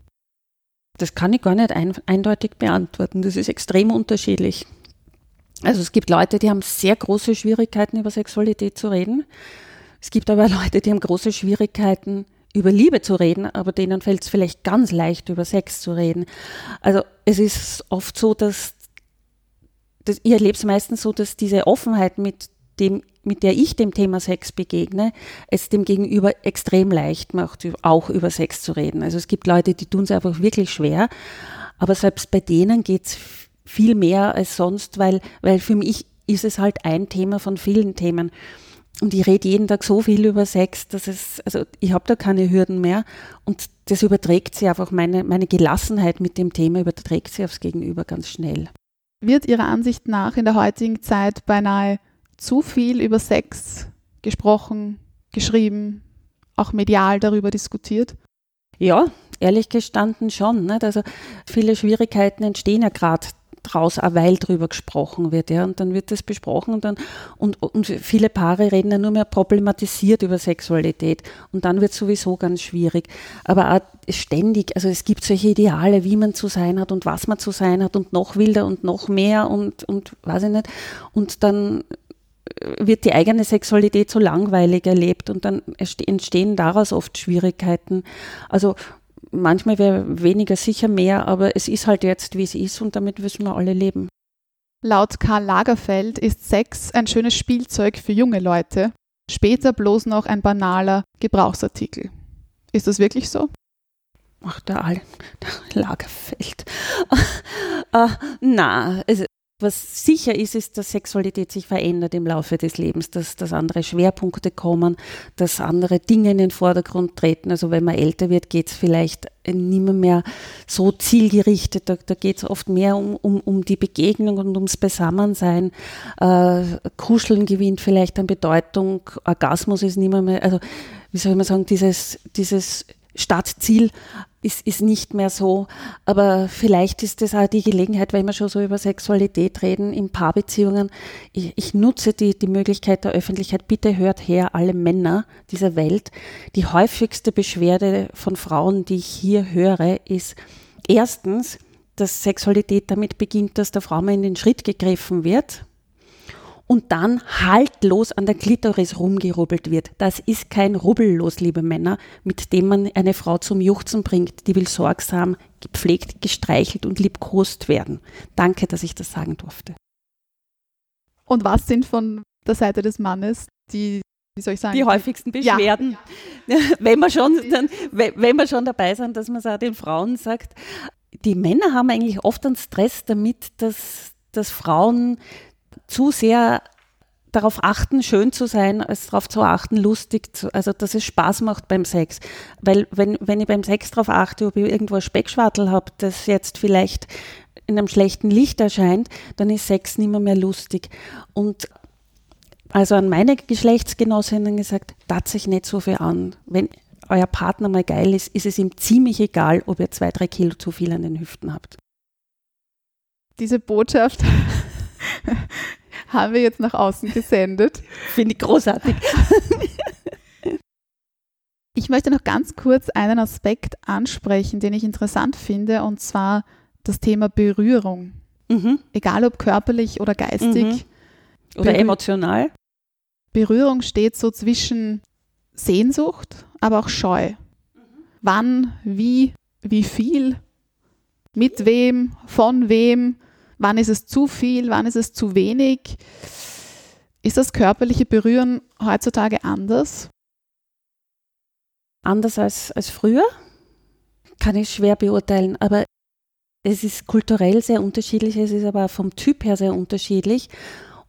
Das kann ich gar nicht ein, eindeutig beantworten. Das ist extrem unterschiedlich. Also es gibt Leute, die haben sehr große Schwierigkeiten, über Sexualität zu reden. Es gibt aber Leute, die haben große Schwierigkeiten, über Liebe zu reden, aber denen fällt es vielleicht ganz leicht, über Sex zu reden. Also es ist oft so, dass, dass ich erlebe es meistens so, dass diese Offenheit, mit, dem, mit der ich dem Thema Sex begegne, es dem Gegenüber extrem leicht macht, auch über Sex zu reden. Also es gibt Leute, die tun es einfach wirklich schwer, aber selbst bei denen geht es viel mehr als sonst, weil, weil für mich ist es halt ein Thema von vielen Themen. Und ich rede jeden Tag so viel über Sex, dass es, also ich habe da keine Hürden mehr und das überträgt sich einfach, meine, meine Gelassenheit mit dem Thema überträgt sich aufs Gegenüber ganz schnell. Wird Ihrer Ansicht nach in der heutigen Zeit beinahe zu viel über Sex gesprochen, geschrieben, auch medial darüber diskutiert? Ja, ehrlich gestanden schon. Nicht? Also viele Schwierigkeiten entstehen ja gerade draus weil drüber gesprochen wird, ja, und dann wird das besprochen und dann, und, und viele Paare reden ja nur mehr problematisiert über Sexualität und dann wird es sowieso ganz schwierig. Aber auch ständig, also es gibt solche Ideale, wie man zu sein hat und was man zu sein hat und noch wilder und noch mehr und, und weiß ich nicht. Und dann wird die eigene Sexualität so langweilig erlebt und dann entstehen daraus oft Schwierigkeiten. Also manchmal wäre weniger sicher mehr, aber es ist halt jetzt, wie es ist und damit müssen wir alle leben. Laut Karl Lagerfeld ist Sex ein schönes Spielzeug für junge Leute, später bloß noch ein banaler Gebrauchsartikel. Ist das wirklich so? Ach, der, Al der Lagerfeld. uh, na, also was sicher ist, ist, dass Sexualität sich verändert im Laufe des Lebens, dass, dass andere Schwerpunkte kommen, dass andere Dinge in den Vordergrund treten. Also wenn man älter wird, geht es vielleicht nicht mehr so zielgerichtet. Da, da geht es oft mehr um, um, um die Begegnung und ums Beisammensein. Äh, Kuscheln gewinnt vielleicht an Bedeutung. Orgasmus ist nicht mehr, mehr also wie soll man sagen, dieses, dieses Stadtziel ist, ist nicht mehr so. Aber vielleicht ist das auch die Gelegenheit, weil wir schon so über Sexualität reden in Paarbeziehungen. Ich, ich nutze die, die Möglichkeit der Öffentlichkeit. Bitte hört her, alle Männer dieser Welt. Die häufigste Beschwerde von Frauen, die ich hier höre, ist erstens, dass Sexualität damit beginnt, dass der Frau mal in den Schritt gegriffen wird und dann haltlos an der Klitoris rumgerubbelt wird. Das ist kein Rubbellos, liebe Männer, mit dem man eine Frau zum Juchzen bringt. Die will sorgsam, gepflegt, gestreichelt und liebkost werden. Danke, dass ich das sagen durfte. Und was sind von der Seite des Mannes die, wie soll ich sagen? Die häufigsten Beschwerden. Ja. wenn, wir schon, dann, wenn wir schon dabei sind, dass man es auch den Frauen sagt. Die Männer haben eigentlich oft einen Stress damit, dass, dass Frauen zu sehr darauf achten, schön zu sein, als darauf zu achten, lustig zu, also dass es Spaß macht beim Sex. Weil wenn, wenn ich beim Sex darauf achte, ob ich irgendwo ein Speckschwartel habe, das jetzt vielleicht in einem schlechten Licht erscheint, dann ist Sex nicht mehr, mehr lustig. Und also an meine Geschlechtsgenossinnen gesagt, tat sich nicht so viel an. Wenn euer Partner mal geil ist, ist es ihm ziemlich egal, ob ihr zwei, drei Kilo zu viel an den Hüften habt. Diese Botschaft haben wir jetzt nach außen gesendet. Finde ich großartig. Ich möchte noch ganz kurz einen Aspekt ansprechen, den ich interessant finde, und zwar das Thema Berührung. Mhm. Egal ob körperlich oder geistig. Mhm. Oder Berühr emotional. Berührung steht so zwischen Sehnsucht, aber auch Scheu. Mhm. Wann, wie, wie viel, mit wem, von wem, Wann ist es zu viel? Wann ist es zu wenig? Ist das körperliche Berühren heutzutage anders? Anders als, als früher? Kann ich schwer beurteilen, aber es ist kulturell sehr unterschiedlich, es ist aber vom Typ her sehr unterschiedlich.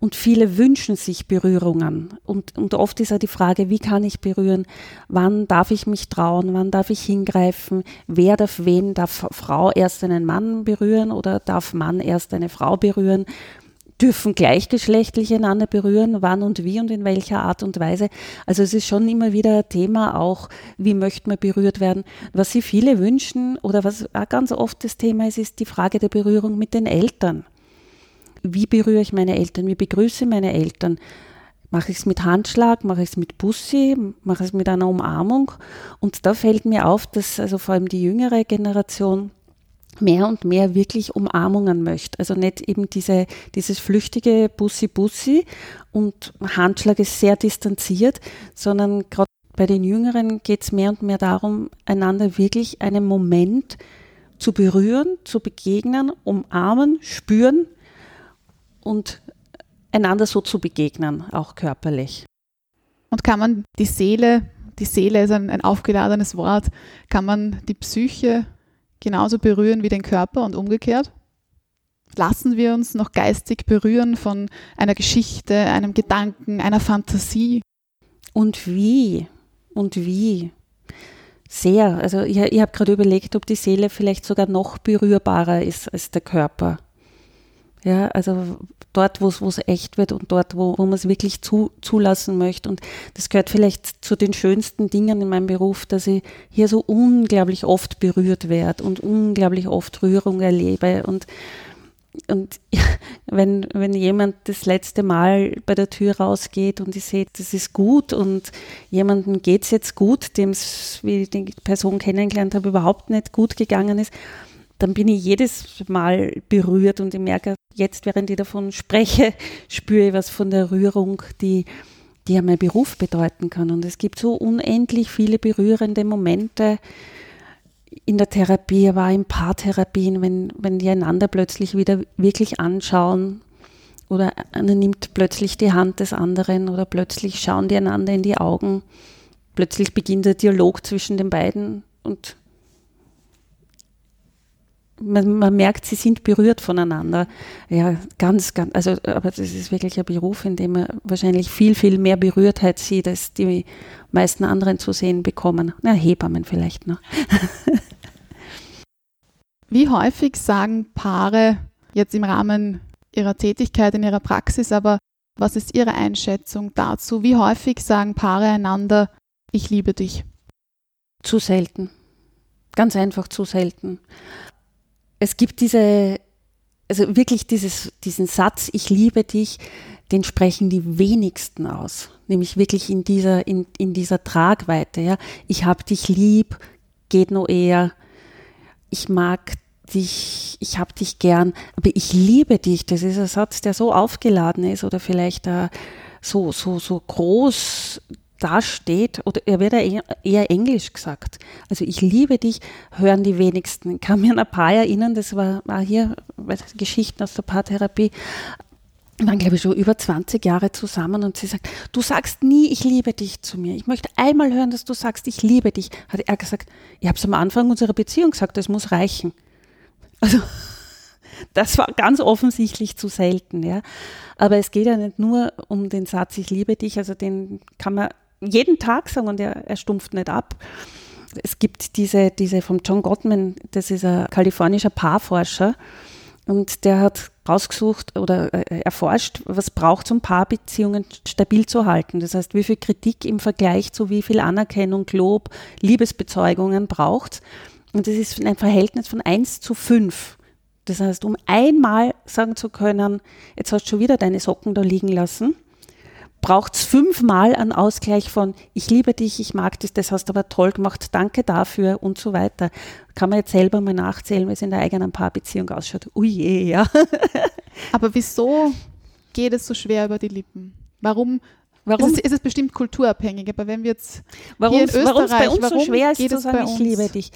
Und viele wünschen sich Berührungen. Und, und oft ist ja die Frage, wie kann ich berühren? Wann darf ich mich trauen? Wann darf ich hingreifen? Wer darf wen? Darf Frau erst einen Mann berühren oder darf Mann erst eine Frau berühren? Dürfen Gleichgeschlechtliche einander berühren? Wann und wie und in welcher Art und Weise? Also es ist schon immer wieder ein Thema auch, wie möchte man berührt werden? Was sich viele wünschen oder was auch ganz oft das Thema ist, ist die Frage der Berührung mit den Eltern wie berühre ich meine Eltern, wie begrüße meine Eltern. Mache ich es mit Handschlag, mache ich es mit Bussi, mache ich es mit einer Umarmung. Und da fällt mir auf, dass also vor allem die jüngere Generation mehr und mehr wirklich Umarmungen möchte. Also nicht eben diese, dieses flüchtige Bussi-Bussi und Handschlag ist sehr distanziert, sondern gerade bei den Jüngeren geht es mehr und mehr darum, einander wirklich einen Moment zu berühren, zu begegnen, umarmen, spüren und einander so zu begegnen, auch körperlich. Und kann man die Seele, die Seele ist ein, ein aufgeladenes Wort, kann man die Psyche genauso berühren wie den Körper und umgekehrt? Lassen wir uns noch geistig berühren von einer Geschichte, einem Gedanken, einer Fantasie? Und wie? Und wie? Sehr. Also ich, ich habe gerade überlegt, ob die Seele vielleicht sogar noch berührbarer ist als der Körper. Ja, also dort, wo es echt wird und dort, wo, wo man es wirklich zu, zulassen möchte. Und das gehört vielleicht zu den schönsten Dingen in meinem Beruf, dass ich hier so unglaublich oft berührt werde und unglaublich oft Rührung erlebe. Und, und wenn, wenn jemand das letzte Mal bei der Tür rausgeht und ich sehe, das ist gut und jemandem geht es jetzt gut, dem es, wie ich die Person kennengelernt habe, überhaupt nicht gut gegangen ist, dann bin ich jedes Mal berührt und ich merke, jetzt, während ich davon spreche, spüre ich was von der Rührung, die, die ja mein Beruf bedeuten kann. Und es gibt so unendlich viele berührende Momente in der Therapie, aber auch in Paartherapien, wenn, wenn die einander plötzlich wieder wirklich anschauen oder einer nimmt plötzlich die Hand des anderen oder plötzlich schauen die einander in die Augen. Plötzlich beginnt der Dialog zwischen den beiden und man, man, merkt, sie sind berührt voneinander. Ja, ganz, ganz, also, aber das ist wirklich ein Beruf, in dem man wahrscheinlich viel, viel mehr Berührtheit sieht, als die meisten anderen zu sehen bekommen. Na, Hebammen vielleicht noch. Wie häufig sagen Paare jetzt im Rahmen ihrer Tätigkeit in ihrer Praxis, aber was ist Ihre Einschätzung dazu? Wie häufig sagen Paare einander, ich liebe dich? Zu selten. Ganz einfach zu selten es gibt diese, also wirklich dieses, diesen Satz, ich liebe dich, den sprechen die wenigsten aus. Nämlich wirklich in dieser, in, in dieser Tragweite. Ja. Ich habe dich lieb, geht nur eher. Ich mag dich, ich habe dich gern, aber ich liebe dich. Das ist ein Satz, der so aufgeladen ist oder vielleicht uh, so, so, so groß da steht, oder er wird ja eher Englisch gesagt. Also ich liebe dich, hören die wenigsten. Ich kann mir an ein paar erinnern, das war, war hier Geschichten aus der Paartherapie, wir waren, glaube ich, schon über 20 Jahre zusammen und sie sagt, du sagst nie, ich liebe dich zu mir. Ich möchte einmal hören, dass du sagst, ich liebe dich. Hat er gesagt, ich habe es am Anfang unserer Beziehung gesagt, das muss reichen. Also das war ganz offensichtlich zu selten, ja. Aber es geht ja nicht nur um den Satz, ich liebe dich, also den kann man jeden Tag sagen und er, er stumpft nicht ab. Es gibt diese, diese von John Gottman, das ist ein kalifornischer Paarforscher, und der hat rausgesucht oder äh, erforscht, was braucht es, um Paarbeziehungen stabil zu halten. Das heißt, wie viel Kritik im Vergleich zu wie viel Anerkennung, Lob, Liebesbezeugungen braucht. Und das ist ein Verhältnis von 1 zu 5. Das heißt, um einmal sagen zu können, jetzt hast du schon wieder deine Socken da liegen lassen, braucht es fünfmal einen Ausgleich von ich liebe dich, ich mag dich, das hast du aber toll gemacht, danke dafür und so weiter. Kann man jetzt selber mal nachzählen, wie es in der eigenen Paarbeziehung ausschaut. Ui je, ja. aber wieso geht es so schwer über die Lippen? Warum Warum? Ist es, ist es bestimmt kulturabhängig, aber wenn wir jetzt warum, hier in Österreich, bei uns warum so schwer ist zu sagen, ich liebe dich.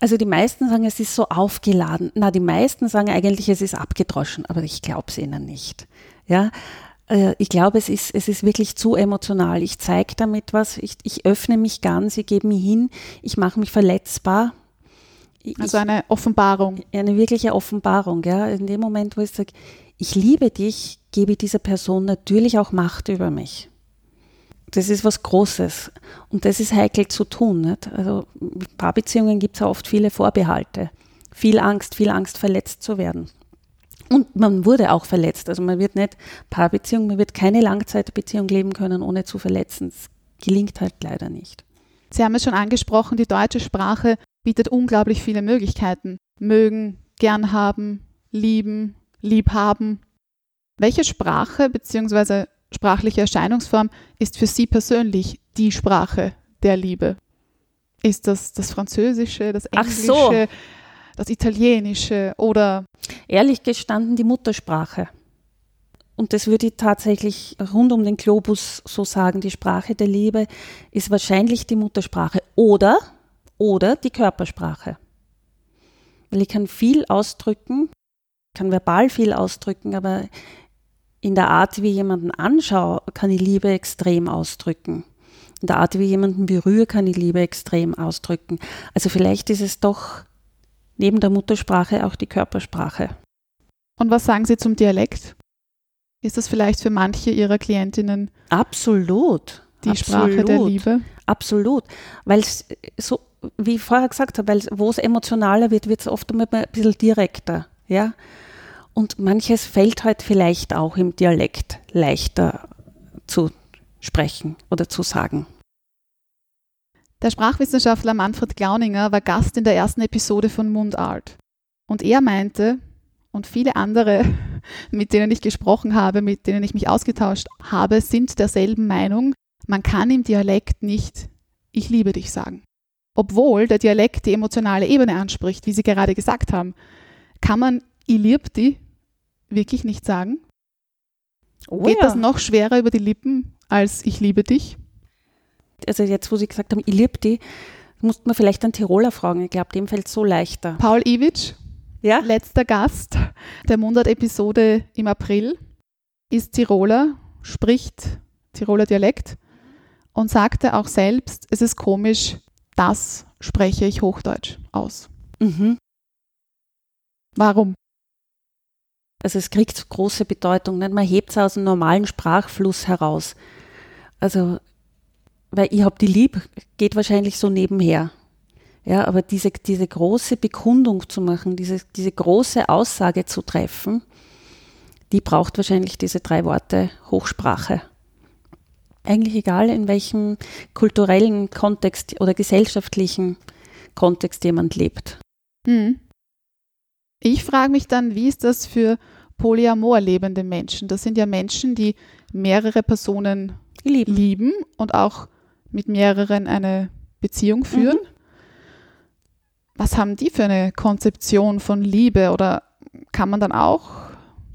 Also die meisten sagen, es ist so aufgeladen. Na, die meisten sagen eigentlich, es ist abgedroschen, aber ich glaube es ihnen nicht. Ja, äh, ich glaube, es ist, es ist wirklich zu emotional. Ich zeige damit was, ich, ich öffne mich ganz, ich gebe mich hin, ich mache mich verletzbar. Ich, also eine Offenbarung. Eine wirkliche Offenbarung, ja. In dem Moment, wo ich sage, ich liebe dich, gebe ich dieser Person natürlich auch Macht über mich. Das ist was Großes. Und das ist heikel zu tun. Nicht? Also in Paarbeziehungen gibt es ja oft viele Vorbehalte. Viel Angst, viel Angst, verletzt zu werden. Und man wurde auch verletzt. Also man wird nicht Paarbeziehung, man wird keine Langzeitbeziehung leben können, ohne zu verletzen. Das gelingt halt leider nicht. Sie haben es schon angesprochen, die deutsche Sprache bietet unglaublich viele Möglichkeiten. Mögen, gern haben, lieben, lieb haben. Welche Sprache bzw. sprachliche Erscheinungsform ist für Sie persönlich die Sprache der Liebe? Ist das das Französische, das Ach Englische, so. Das Italienische oder Ehrlich gestanden die Muttersprache. Und das würde ich tatsächlich rund um den Globus so sagen, die Sprache der Liebe ist wahrscheinlich die Muttersprache oder, oder die Körpersprache. Weil ich kann viel ausdrücken, kann verbal viel ausdrücken, aber in der Art, wie ich jemanden anschaue, kann ich Liebe extrem ausdrücken. In der Art, wie ich jemanden berühre, kann ich Liebe extrem ausdrücken. Also vielleicht ist es doch neben der Muttersprache auch die Körpersprache. und was sagen Sie zum Dialekt? Ist das vielleicht für manche Ihrer Klientinnen Absolut. die Sprache der Absolut. Liebe? Absolut. Weil es so, wie ich vorher gesagt habe, weil wo es emotionaler wird, wird es oft einmal ein bisschen direkter. Ja? Und manches fällt halt vielleicht auch im Dialekt leichter zu sprechen oder zu sagen. Der Sprachwissenschaftler Manfred Glauninger war Gast in der ersten Episode von Mundart. Und er meinte, und viele andere, mit denen ich gesprochen habe, mit denen ich mich ausgetauscht habe, sind derselben Meinung, man kann im Dialekt nicht Ich liebe dich sagen. Obwohl der Dialekt die emotionale Ebene anspricht, wie Sie gerade gesagt haben, kann man Ich lieb dich wirklich nicht sagen? Oh Geht ja. das noch schwerer über die Lippen als Ich liebe dich? Also jetzt, wo Sie gesagt haben, ich liebe die, musste man vielleicht einen Tiroler fragen. Ich glaube, dem fällt es so leichter. Paul Iwitsch, Ja? letzter Gast der Mundart-Episode im April, ist Tiroler, spricht Tiroler Dialekt und sagte auch selbst, es ist komisch, das spreche ich Hochdeutsch aus. Mhm. Warum? Also es kriegt große Bedeutung. Nicht? Man hebt es aus dem normalen Sprachfluss heraus. Also, weil ich habe die lieb, geht wahrscheinlich so nebenher. Ja, aber diese, diese große Bekundung zu machen, diese, diese große Aussage zu treffen, die braucht wahrscheinlich diese drei Worte Hochsprache. Eigentlich egal, in welchem kulturellen Kontext oder gesellschaftlichen Kontext jemand lebt. Hm. Ich frage mich dann, wie ist das für polyamor lebende Menschen? Das sind ja Menschen, die mehrere Personen Lieben. lieben und auch mit mehreren eine Beziehung führen. Was haben die für eine Konzeption von Liebe oder kann man dann auch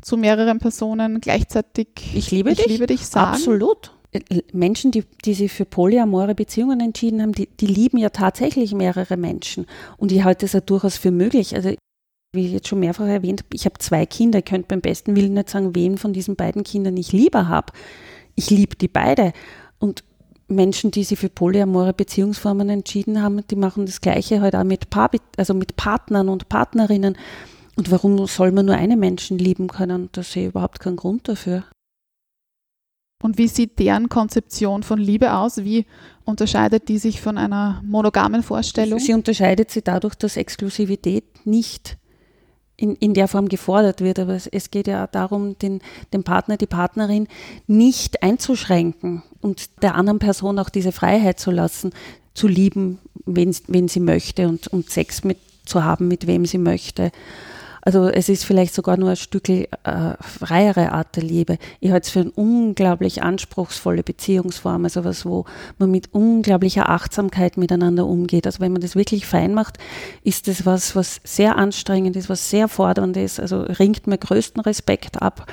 zu mehreren Personen gleichzeitig Ich liebe ich dich? liebe dich sagen? Absolut. Äh, Menschen, die, die sich für polyamore Beziehungen entschieden haben, die, die lieben ja tatsächlich mehrere Menschen. Und ich halte es ja durchaus für möglich. Also, wie ich jetzt schon mehrfach erwähnt habe, ich habe zwei Kinder. Ich könnte beim besten Willen nicht sagen, wen von diesen beiden Kindern ich lieber habe. Ich liebe die beide. Und Menschen, die sich für polyamore Beziehungsformen entschieden haben, die machen das Gleiche halt auch mit, Paar, also mit Partnern und Partnerinnen. Und warum soll man nur einen Menschen lieben können? Da sehe ich überhaupt keinen Grund dafür. Und wie sieht deren Konzeption von Liebe aus? Wie unterscheidet die sich von einer monogamen Vorstellung? Sie unterscheidet sich dadurch, dass Exklusivität nicht in, in der Form gefordert wird, aber es, es geht ja darum, den, den Partner, die Partnerin nicht einzuschränken und der anderen Person auch diese Freiheit zu lassen, zu lieben, wen, wen sie möchte und, und Sex mit zu haben, mit wem sie möchte. Also es ist vielleicht sogar nur ein Stück äh, freiere Art der Liebe. Ich halte es für eine unglaublich anspruchsvolle Beziehungsform, also was, wo man mit unglaublicher Achtsamkeit miteinander umgeht. Also wenn man das wirklich fein macht, ist das was, was sehr anstrengend ist, was sehr fordernd ist. Also ringt mir größten Respekt ab,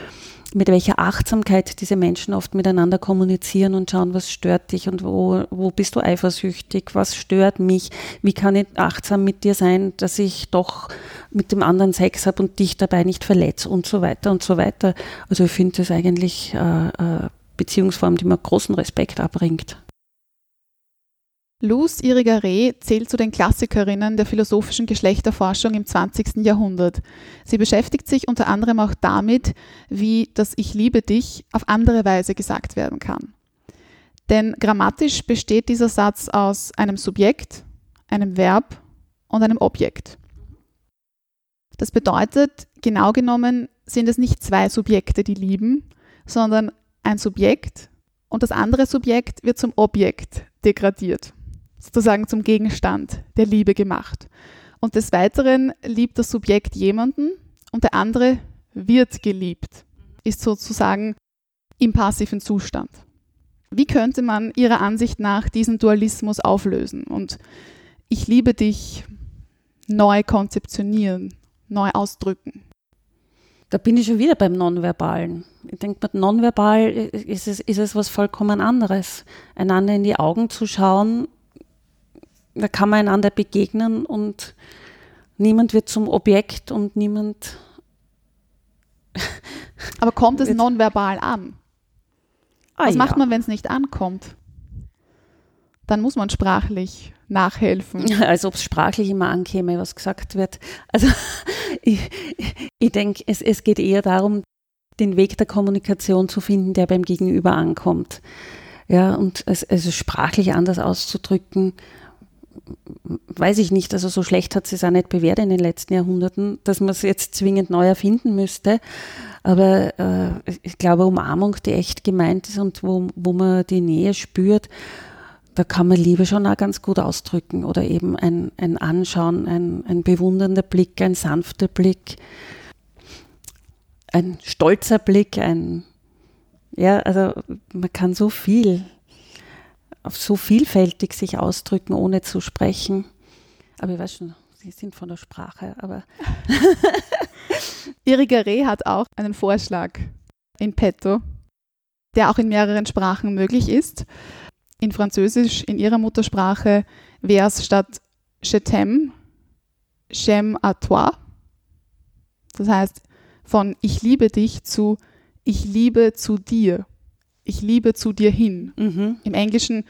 mit welcher Achtsamkeit diese Menschen oft miteinander kommunizieren und schauen, was stört dich und wo, wo bist du eifersüchtig, was stört mich, wie kann ich achtsam mit dir sein, dass ich doch mit dem anderen Sex habe und dich dabei nicht verletze und so weiter und so weiter. Also ich finde das eigentlich äh, eine Beziehungsform, die mir großen Respekt abbringt. Luz Irigaray zählt zu den Klassikerinnen der philosophischen Geschlechterforschung im 20. Jahrhundert. Sie beschäftigt sich unter anderem auch damit, wie das Ich liebe dich auf andere Weise gesagt werden kann. Denn grammatisch besteht dieser Satz aus einem Subjekt, einem Verb und einem Objekt. Das bedeutet, genau genommen sind es nicht zwei Subjekte, die lieben, sondern ein Subjekt und das andere Subjekt wird zum Objekt degradiert sozusagen zum Gegenstand der Liebe gemacht. Und des Weiteren liebt das Subjekt jemanden und der andere wird geliebt, ist sozusagen im passiven Zustand. Wie könnte man Ihrer Ansicht nach diesen Dualismus auflösen und ich liebe dich neu konzeptionieren, neu ausdrücken? Da bin ich schon wieder beim Nonverbalen. Ich denke, mit Nonverbal ist es, ist es was vollkommen anderes. Einander in die Augen zu schauen, da kann man einander begegnen und niemand wird zum Objekt und niemand. Aber kommt es nonverbal an? Ah, Was ja. macht man, wenn es nicht ankommt? Dann muss man sprachlich nachhelfen. Als ob es sprachlich immer ankäme, was gesagt wird. Also ich, ich denke, es, es geht eher darum, den Weg der Kommunikation zu finden, der beim Gegenüber ankommt. Ja, und es, also sprachlich anders auszudrücken, weiß ich nicht, also so schlecht hat es auch nicht bewährt in den letzten Jahrhunderten, dass man es jetzt zwingend neu erfinden müsste. Aber äh, ich glaube, Umarmung, die echt gemeint ist und wo, wo man die Nähe spürt, da kann man Liebe schon auch ganz gut ausdrücken oder eben ein, ein Anschauen, ein, ein bewundernder Blick, ein sanfter Blick, ein stolzer Blick, ein, ja, also man kann so viel, so vielfältig sich ausdrücken, ohne zu sprechen. Aber ich weiß schon, Sie sind von der Sprache, aber. Erika Reh hat auch einen Vorschlag in petto, der auch in mehreren Sprachen möglich ist in Französisch, in ihrer Muttersprache, wäre es statt Je t'aime, j'aime à toi. Das heißt, von ich liebe dich zu ich liebe zu dir. Ich liebe zu dir hin. Mhm. Im Englischen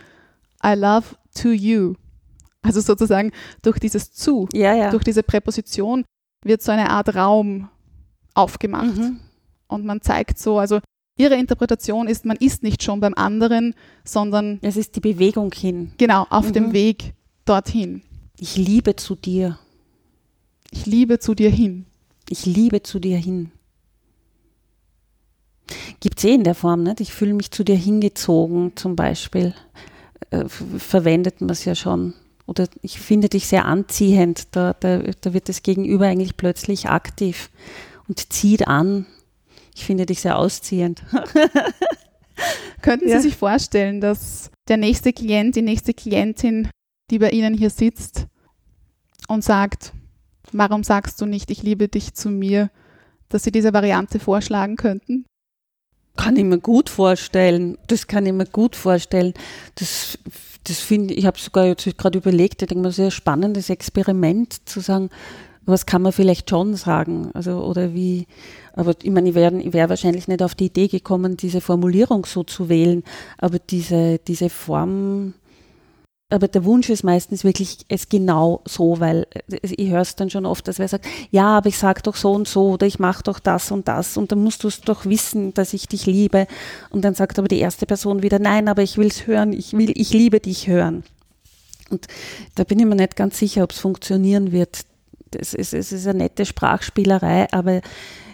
I love to you. Also sozusagen durch dieses zu, ja, ja. durch diese Präposition wird so eine Art Raum aufgemacht. Mhm. Und man zeigt so, also Ihre Interpretation ist, man ist nicht schon beim anderen, sondern es ist die Bewegung hin. Genau, auf mhm. dem Weg dorthin. Ich liebe zu dir. Ich liebe zu dir hin. Ich liebe zu dir hin. Gibt es eh in der Form, nicht? Ich fühle mich zu dir hingezogen, zum Beispiel. Äh, verwendet man es ja schon. Oder ich finde dich sehr anziehend. Da, da, da wird das Gegenüber eigentlich plötzlich aktiv und zieht an ich finde dich sehr ausziehend. Könnten Sie ja. sich vorstellen, dass der nächste Klient, die nächste Klientin, die bei Ihnen hier sitzt und sagt, warum sagst du nicht, ich liebe dich zu mir, dass Sie diese Variante vorschlagen könnten? Kann ich mir gut vorstellen. Das kann ich mir gut vorstellen. Das, das finde ich, habe sogar jetzt gerade überlegt, ich denke mal, sehr spannendes Experiment zu sagen, was kann man vielleicht schon sagen? Also, oder wie, aber ich meine, ich wäre wär wahrscheinlich nicht auf die Idee gekommen, diese Formulierung so zu wählen, aber diese, diese Form, aber der Wunsch ist meistens wirklich es genau so, weil äh, ich höre es dann schon oft, dass wer sagt, ja, aber ich sage doch so und so oder ich mache doch das und das und dann musst du es doch wissen, dass ich dich liebe. Und dann sagt aber die erste Person wieder, nein, aber ich will es hören, ich will, ich liebe dich hören. Und da bin ich mir nicht ganz sicher, ob es funktionieren wird. Es ist, es ist eine nette Sprachspielerei, aber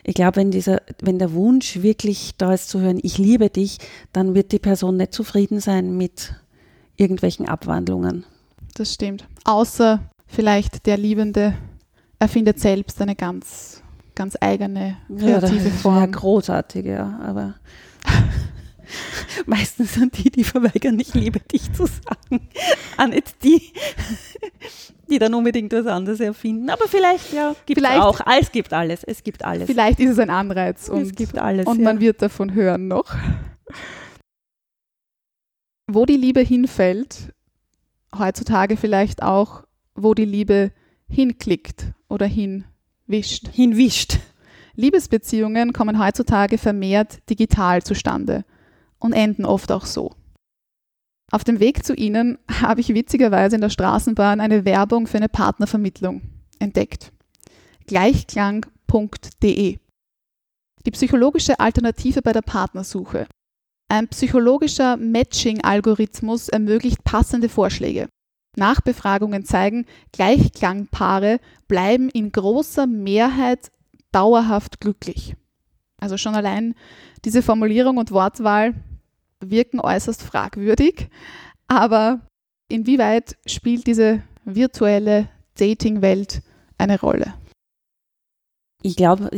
ich glaube, wenn, dieser, wenn der Wunsch wirklich da ist zu hören, ich liebe dich, dann wird die Person nicht zufrieden sein mit irgendwelchen Abwandlungen. Das stimmt. Außer vielleicht der Liebende erfindet selbst eine ganz, ganz eigene kreative ja, Form. Ja, großartig, ja, aber meistens sind die, die verweigern, ich liebe dich zu sagen, auch nicht die, die dann unbedingt was anderes erfinden. Aber vielleicht, ja, gibt es auch. Es gibt alles. Es gibt alles. Vielleicht ist es ein Anreiz und, es gibt alles, und ja. man wird davon hören noch. Wo die Liebe hinfällt, heutzutage vielleicht auch, wo die Liebe hinklickt oder hinwischt. Hinwischt. Liebesbeziehungen kommen heutzutage vermehrt digital zustande und enden oft auch so. Auf dem Weg zu Ihnen habe ich witzigerweise in der Straßenbahn eine Werbung für eine Partnervermittlung entdeckt. Gleichklang.de Die psychologische Alternative bei der Partnersuche. Ein psychologischer Matching-Algorithmus ermöglicht passende Vorschläge. Nachbefragungen zeigen, Gleichklangpaare bleiben in großer Mehrheit dauerhaft glücklich. Also schon allein diese Formulierung und Wortwahl wirken äußerst fragwürdig. Aber inwieweit spielt diese virtuelle Dating-Welt eine Rolle? Ich glaube,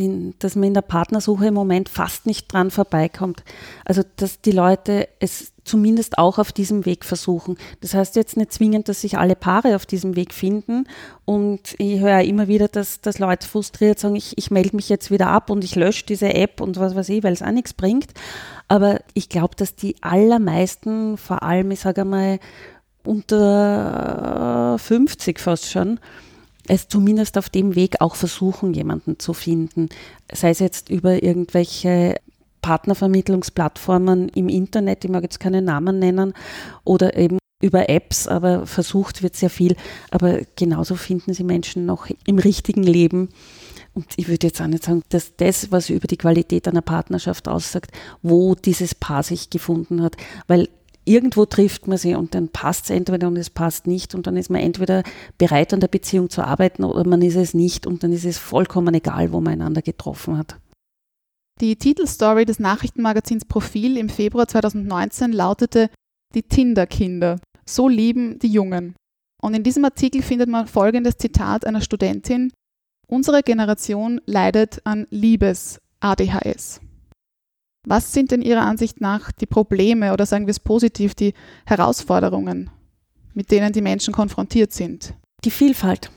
dass man in der Partnersuche im Moment fast nicht dran vorbeikommt. Also, dass die Leute es zumindest auch auf diesem Weg versuchen. Das heißt jetzt nicht zwingend, dass sich alle Paare auf diesem Weg finden. Und ich höre immer wieder, dass, dass Leute frustriert sagen, ich, ich melde mich jetzt wieder ab und ich lösche diese App und was weiß ich, weil es auch nichts bringt. Aber ich glaube, dass die allermeisten, vor allem, ich sage einmal, unter 50 fast schon, es zumindest auf dem Weg auch versuchen, jemanden zu finden. Sei es jetzt über irgendwelche Partnervermittlungsplattformen im Internet, ich mag jetzt keine Namen nennen, oder eben über Apps, aber versucht wird sehr viel. Aber genauso finden sie Menschen noch im richtigen Leben. Und ich würde jetzt auch nicht sagen, dass das, was über die Qualität einer Partnerschaft aussagt, wo dieses Paar sich gefunden hat, weil irgendwo trifft man sie und dann passt es entweder und es passt nicht und dann ist man entweder bereit an der Beziehung zu arbeiten oder man ist es nicht und dann ist es vollkommen egal, wo man einander getroffen hat. Die Titelstory des Nachrichtenmagazins Profil im Februar 2019 lautete Die Tinder-Kinder. So lieben die Jungen. Und in diesem Artikel findet man folgendes Zitat einer Studentin. Unsere Generation leidet an Liebes-ADHS. Was sind denn Ihrer Ansicht nach die Probleme oder sagen wir es positiv, die Herausforderungen, mit denen die Menschen konfrontiert sind? Die Vielfalt,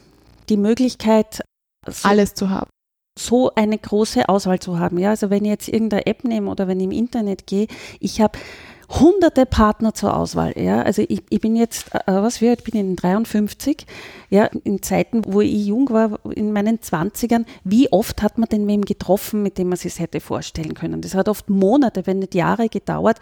die Möglichkeit, so alles zu haben. So eine große Auswahl zu haben. Ja, also wenn ich jetzt irgendeine App nehme oder wenn ich im Internet gehe, ich habe hunderte Partner zur Auswahl. Ja? Also ich, ich bin jetzt, äh, was wir, ich bin in 53, ja, in Zeiten, wo ich jung war, in meinen 20ern, wie oft hat man denn wem getroffen, mit dem man sich hätte vorstellen können? Das hat oft Monate, wenn nicht Jahre gedauert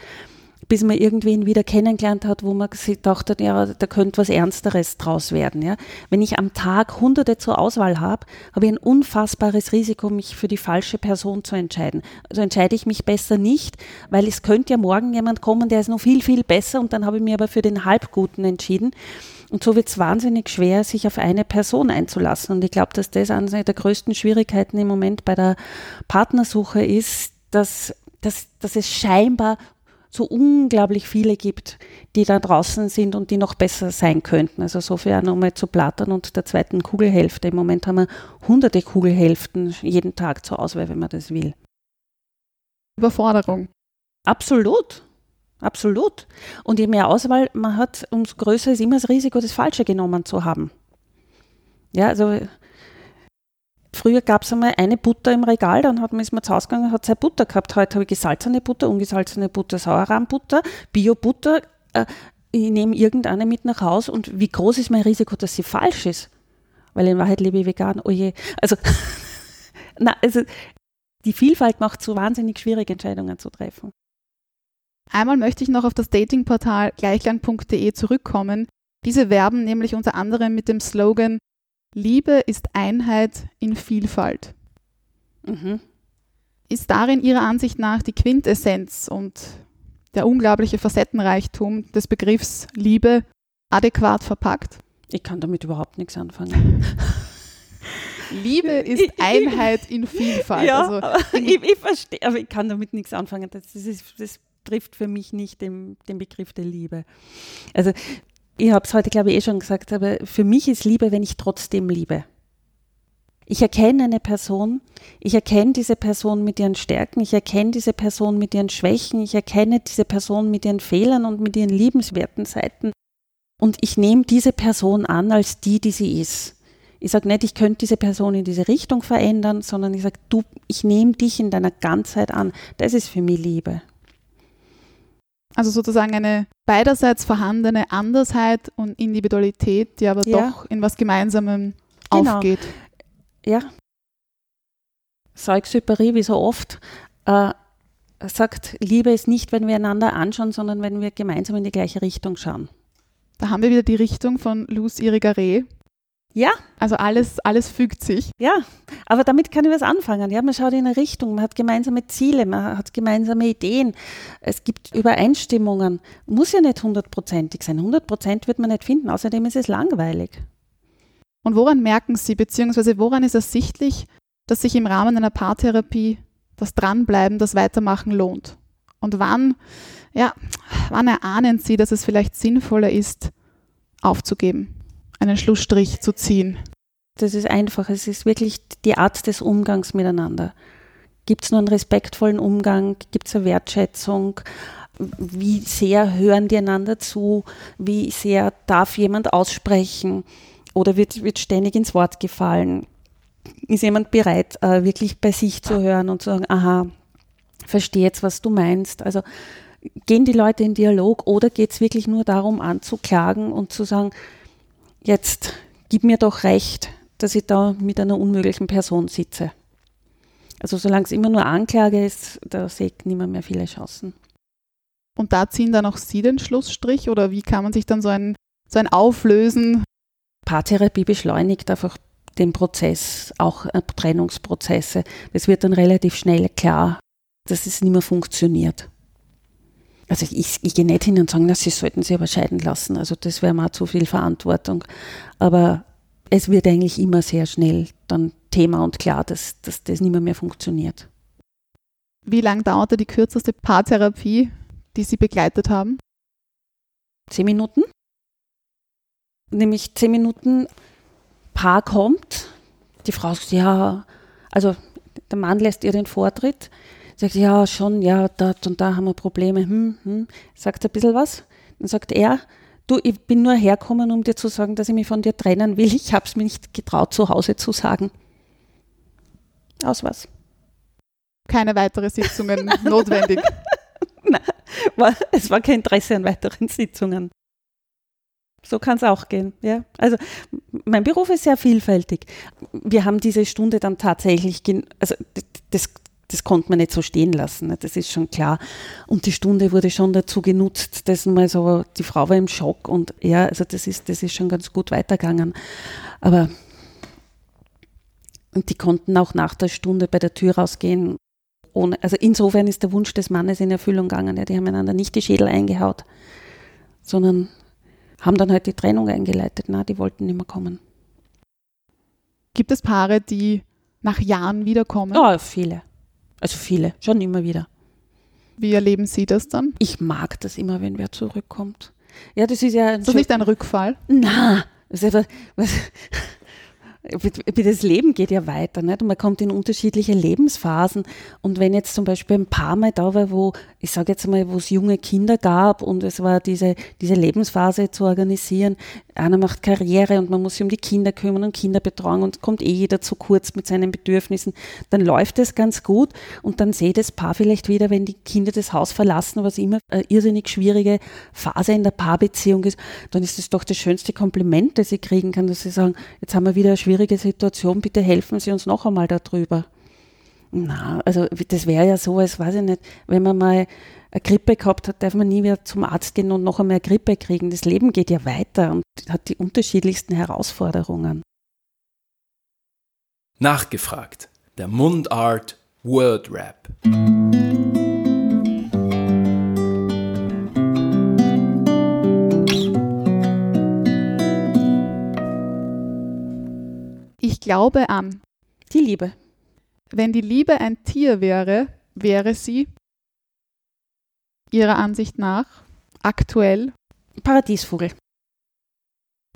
bis man irgendwen wieder kennengelernt hat, wo man sich dachte, ja, da könnte was Ernsteres draus werden. Ja. Wenn ich am Tag Hunderte zur Auswahl habe, habe ich ein unfassbares Risiko, mich für die falsche Person zu entscheiden. Also entscheide ich mich besser nicht, weil es könnte ja morgen jemand kommen, der ist noch viel, viel besser und dann habe ich mich aber für den Halbguten entschieden. Und so wird es wahnsinnig schwer, sich auf eine Person einzulassen. Und ich glaube, dass das eine der größten Schwierigkeiten im Moment bei der Partnersuche ist, dass, dass, dass es scheinbar so unglaublich viele gibt, die da draußen sind und die noch besser sein könnten. Also so viel auch nochmal zu Plattern und der zweiten Kugelhälfte. Im Moment haben wir hunderte Kugelhälften jeden Tag zur Auswahl, wenn man das will. Überforderung. Absolut. Absolut. Und je mehr Auswahl man hat, umso größer ist immer das Risiko, das Falsche genommen zu haben. Ja, also Früher gab es einmal eine Butter im Regal, dann hat man, ist man zu Hause gegangen und hat zwei Butter gehabt. Heute habe ich gesalzene Butter, ungesalzene Butter, Sauerrahmbutter, Bio-Butter. Äh, ich nehme irgendeine mit nach Hause und wie groß ist mein Risiko, dass sie falsch ist? Weil in Wahrheit lebe ich vegan, oh je. Also, na, also die Vielfalt macht so wahnsinnig schwierig, Entscheidungen zu treffen. Einmal möchte ich noch auf das Datingportal gleichlang.de zurückkommen. Diese werben nämlich unter anderem mit dem Slogan Liebe ist Einheit in Vielfalt. Mhm. Ist darin Ihrer Ansicht nach die Quintessenz und der unglaubliche Facettenreichtum des Begriffs Liebe adäquat verpackt? Ich kann damit überhaupt nichts anfangen. Liebe ist Einheit in Vielfalt. Ja, also, ich, ich, verstehe, aber ich kann damit nichts anfangen. Das, ist, das trifft für mich nicht den, den Begriff der Liebe. Also ich habe es heute, glaube ich, eh schon gesagt, aber für mich ist Liebe, wenn ich trotzdem liebe. Ich erkenne eine Person, ich erkenne diese Person mit ihren Stärken, ich erkenne diese Person mit ihren Schwächen, ich erkenne diese Person mit ihren Fehlern und mit ihren liebenswerten Seiten. Und ich nehme diese Person an als die, die sie ist. Ich sage nicht, ich könnte diese Person in diese Richtung verändern, sondern ich sage, du, ich nehme dich in deiner Ganzheit an. Das ist für mich Liebe. Also sozusagen eine beiderseits vorhandene Andersheit und Individualität, die aber ja. doch in was Gemeinsamem genau. aufgeht. Ja. Saint-Exupéry, wie so oft, äh, sagt, Liebe ist nicht, wenn wir einander anschauen, sondern wenn wir gemeinsam in die gleiche Richtung schauen. Da haben wir wieder die Richtung von Luz Irigaray, ja. Also alles, alles fügt sich. Ja, aber damit kann ich was anfangen. Ja, man schaut in eine Richtung, man hat gemeinsame Ziele, man hat gemeinsame Ideen. Es gibt Übereinstimmungen. Muss ja nicht hundertprozentig sein. Hundertprozent wird man nicht finden. Außerdem ist es langweilig. Und woran merken Sie, beziehungsweise woran ist ersichtlich, dass sich im Rahmen einer Paartherapie das Dranbleiben, das Weitermachen lohnt? Und wann, ja, wann erahnen Sie, dass es vielleicht sinnvoller ist, aufzugeben? Einen Schlussstrich zu ziehen? das ist einfach. Es ist wirklich die Art des Umgangs miteinander. Gibt es nur einen respektvollen Umgang? Gibt es eine Wertschätzung? Wie sehr hören die einander zu? Wie sehr darf jemand aussprechen? Oder wird, wird ständig ins Wort gefallen? Ist jemand bereit, äh, wirklich bei sich zu hören und zu sagen, aha, verstehe jetzt, was du meinst? Also gehen die Leute in Dialog oder geht es wirklich nur darum, anzuklagen und zu sagen, jetzt gib mir doch recht, dass ich da mit einer unmöglichen Person sitze. Also solange es immer nur Anklage ist, da sehe ich nicht mehr, mehr viele Chancen. Und da ziehen dann auch Sie den Schlussstrich oder wie kann man sich dann so ein, so ein Auflösen? Paartherapie beschleunigt einfach den Prozess, auch äh, Trennungsprozesse. Es wird dann relativ schnell klar, dass es nicht mehr funktioniert. Also ich, ich gehe nicht hin und sage, na, Sie sollten sich aber scheiden lassen. Also das wäre mal zu viel Verantwortung. Aber es wird eigentlich immer sehr schnell dann Thema und klar, dass, dass das nicht mehr, mehr funktioniert. Wie lange dauerte die kürzeste Paartherapie, die Sie begleitet haben? Zehn Minuten. Nämlich zehn Minuten, Paar kommt, die Frau sagt, ja, also der Mann lässt ihr den Vortritt, sagt, ja, schon, ja, dort und da haben wir Probleme, hm, hm, sagt ein bisschen was. Dann sagt er, du, ich bin nur hergekommen, um dir zu sagen, dass ich mich von dir trennen will. Ich habe es mir nicht getraut, zu Hause zu sagen. Aus was? Keine weiteren Sitzungen notwendig. Nein, war, es war kein Interesse an weiteren Sitzungen. So kann es auch gehen. Ja. Also mein Beruf ist sehr vielfältig. Wir haben diese Stunde dann tatsächlich, also das, das konnte man nicht so stehen lassen, ne? das ist schon klar. Und die Stunde wurde schon dazu genutzt, dass mal so, die Frau war im Schock und ja, also das ist, das ist schon ganz gut weitergegangen. Aber und die konnten auch nach der Stunde bei der Tür rausgehen. Ohne, also insofern ist der Wunsch des Mannes in Erfüllung gegangen. Ja, die haben einander nicht die Schädel eingehaut, sondern haben dann halt die Trennung eingeleitet. Na, die wollten nicht mehr kommen. Gibt es Paare, die nach Jahren wiederkommen? Ja, viele. Also viele, schon immer wieder. Wie erleben Sie das dann? Ich mag das immer, wenn wer zurückkommt. Ja, das ist ja. Ist das nicht ein Rückfall? Na, das ist etwas, was, das Leben geht ja weiter. Nicht? Und man kommt in unterschiedliche Lebensphasen. Und wenn jetzt zum Beispiel ein paar Mal da war, wo, ich sage jetzt mal, wo es junge Kinder gab und es war diese, diese Lebensphase zu organisieren, einer macht Karriere und man muss sich um die Kinder kümmern und Kinderbetreuung und kommt eh jeder zu kurz mit seinen Bedürfnissen, dann läuft es ganz gut und dann seht das Paar vielleicht wieder, wenn die Kinder das Haus verlassen, was immer eine irrsinnig schwierige Phase in der Paarbeziehung ist, dann ist es doch das schönste Kompliment, das ich kriegen kann, dass sie sagen, jetzt haben wir wieder eine schwierige Situation, bitte helfen Sie uns noch einmal darüber. Na, also das wäre ja so, als weiß ich nicht, wenn man mal eine Grippe gehabt hat, darf man nie wieder zum Arzt gehen und noch einmal Grippe kriegen. Das Leben geht ja weiter und hat die unterschiedlichsten Herausforderungen. Nachgefragt. Der Mundart Word Rap. Ich glaube an. Die Liebe. Wenn die Liebe ein Tier wäre, wäre sie Ihrer Ansicht nach aktuell? Paradiesvogel.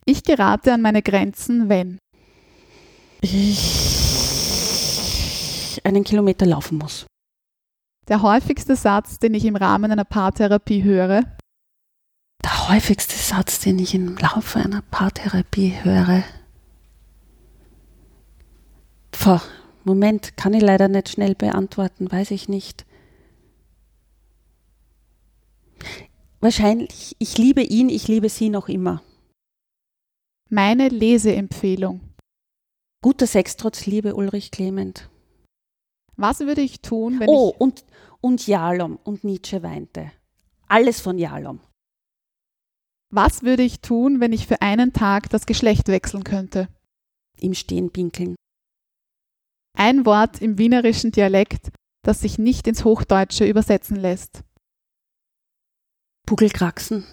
Ich gerate an meine Grenzen, wenn ich einen Kilometer laufen muss. Der häufigste Satz, den ich im Rahmen einer Paartherapie höre. Der häufigste Satz, den ich im Laufe einer Paartherapie höre. Pff, Moment, kann ich leider nicht schnell beantworten, weiß ich nicht. Wahrscheinlich, ich liebe ihn, ich liebe sie noch immer. Meine Leseempfehlung. Guter Sex trotz Liebe, Ulrich Clement. Was würde ich tun, wenn oh, ich. Oh, und, und Jalom und Nietzsche weinte. Alles von Jalom. Was würde ich tun, wenn ich für einen Tag das Geschlecht wechseln könnte? Im Stehen pinkeln. Ein Wort im wienerischen Dialekt, das sich nicht ins Hochdeutsche übersetzen lässt. Pugelkraxen.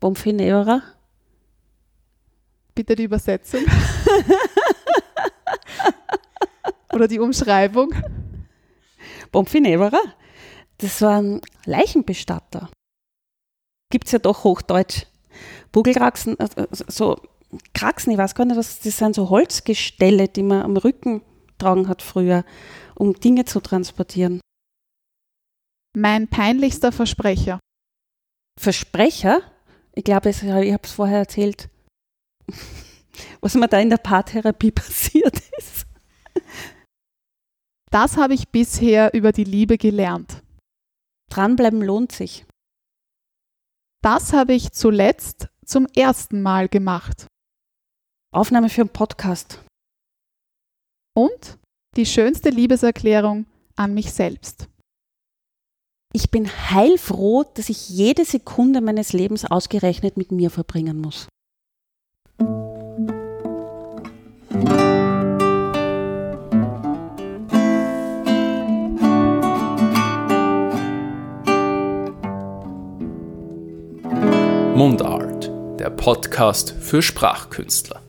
Bomfinevera. Bitte die Übersetzung. Oder die Umschreibung. Bomfinevera. Das waren Leichenbestatter. Gibt es ja doch Hochdeutsch. Pugelkraxen, also so Kraxen, ich weiß gar nicht, was das sind so Holzgestelle, die man am Rücken tragen hat früher, um Dinge zu transportieren. Mein peinlichster Versprecher. Versprecher? Ich glaube, ich habe es vorher erzählt, was mir da in der Paartherapie passiert ist. Das habe ich bisher über die Liebe gelernt. Dranbleiben lohnt sich. Das habe ich zuletzt zum ersten Mal gemacht. Aufnahme für einen Podcast. Und die schönste Liebeserklärung an mich selbst. Ich bin heilfroh, dass ich jede Sekunde meines Lebens ausgerechnet mit mir verbringen muss. Mundart, der Podcast für Sprachkünstler.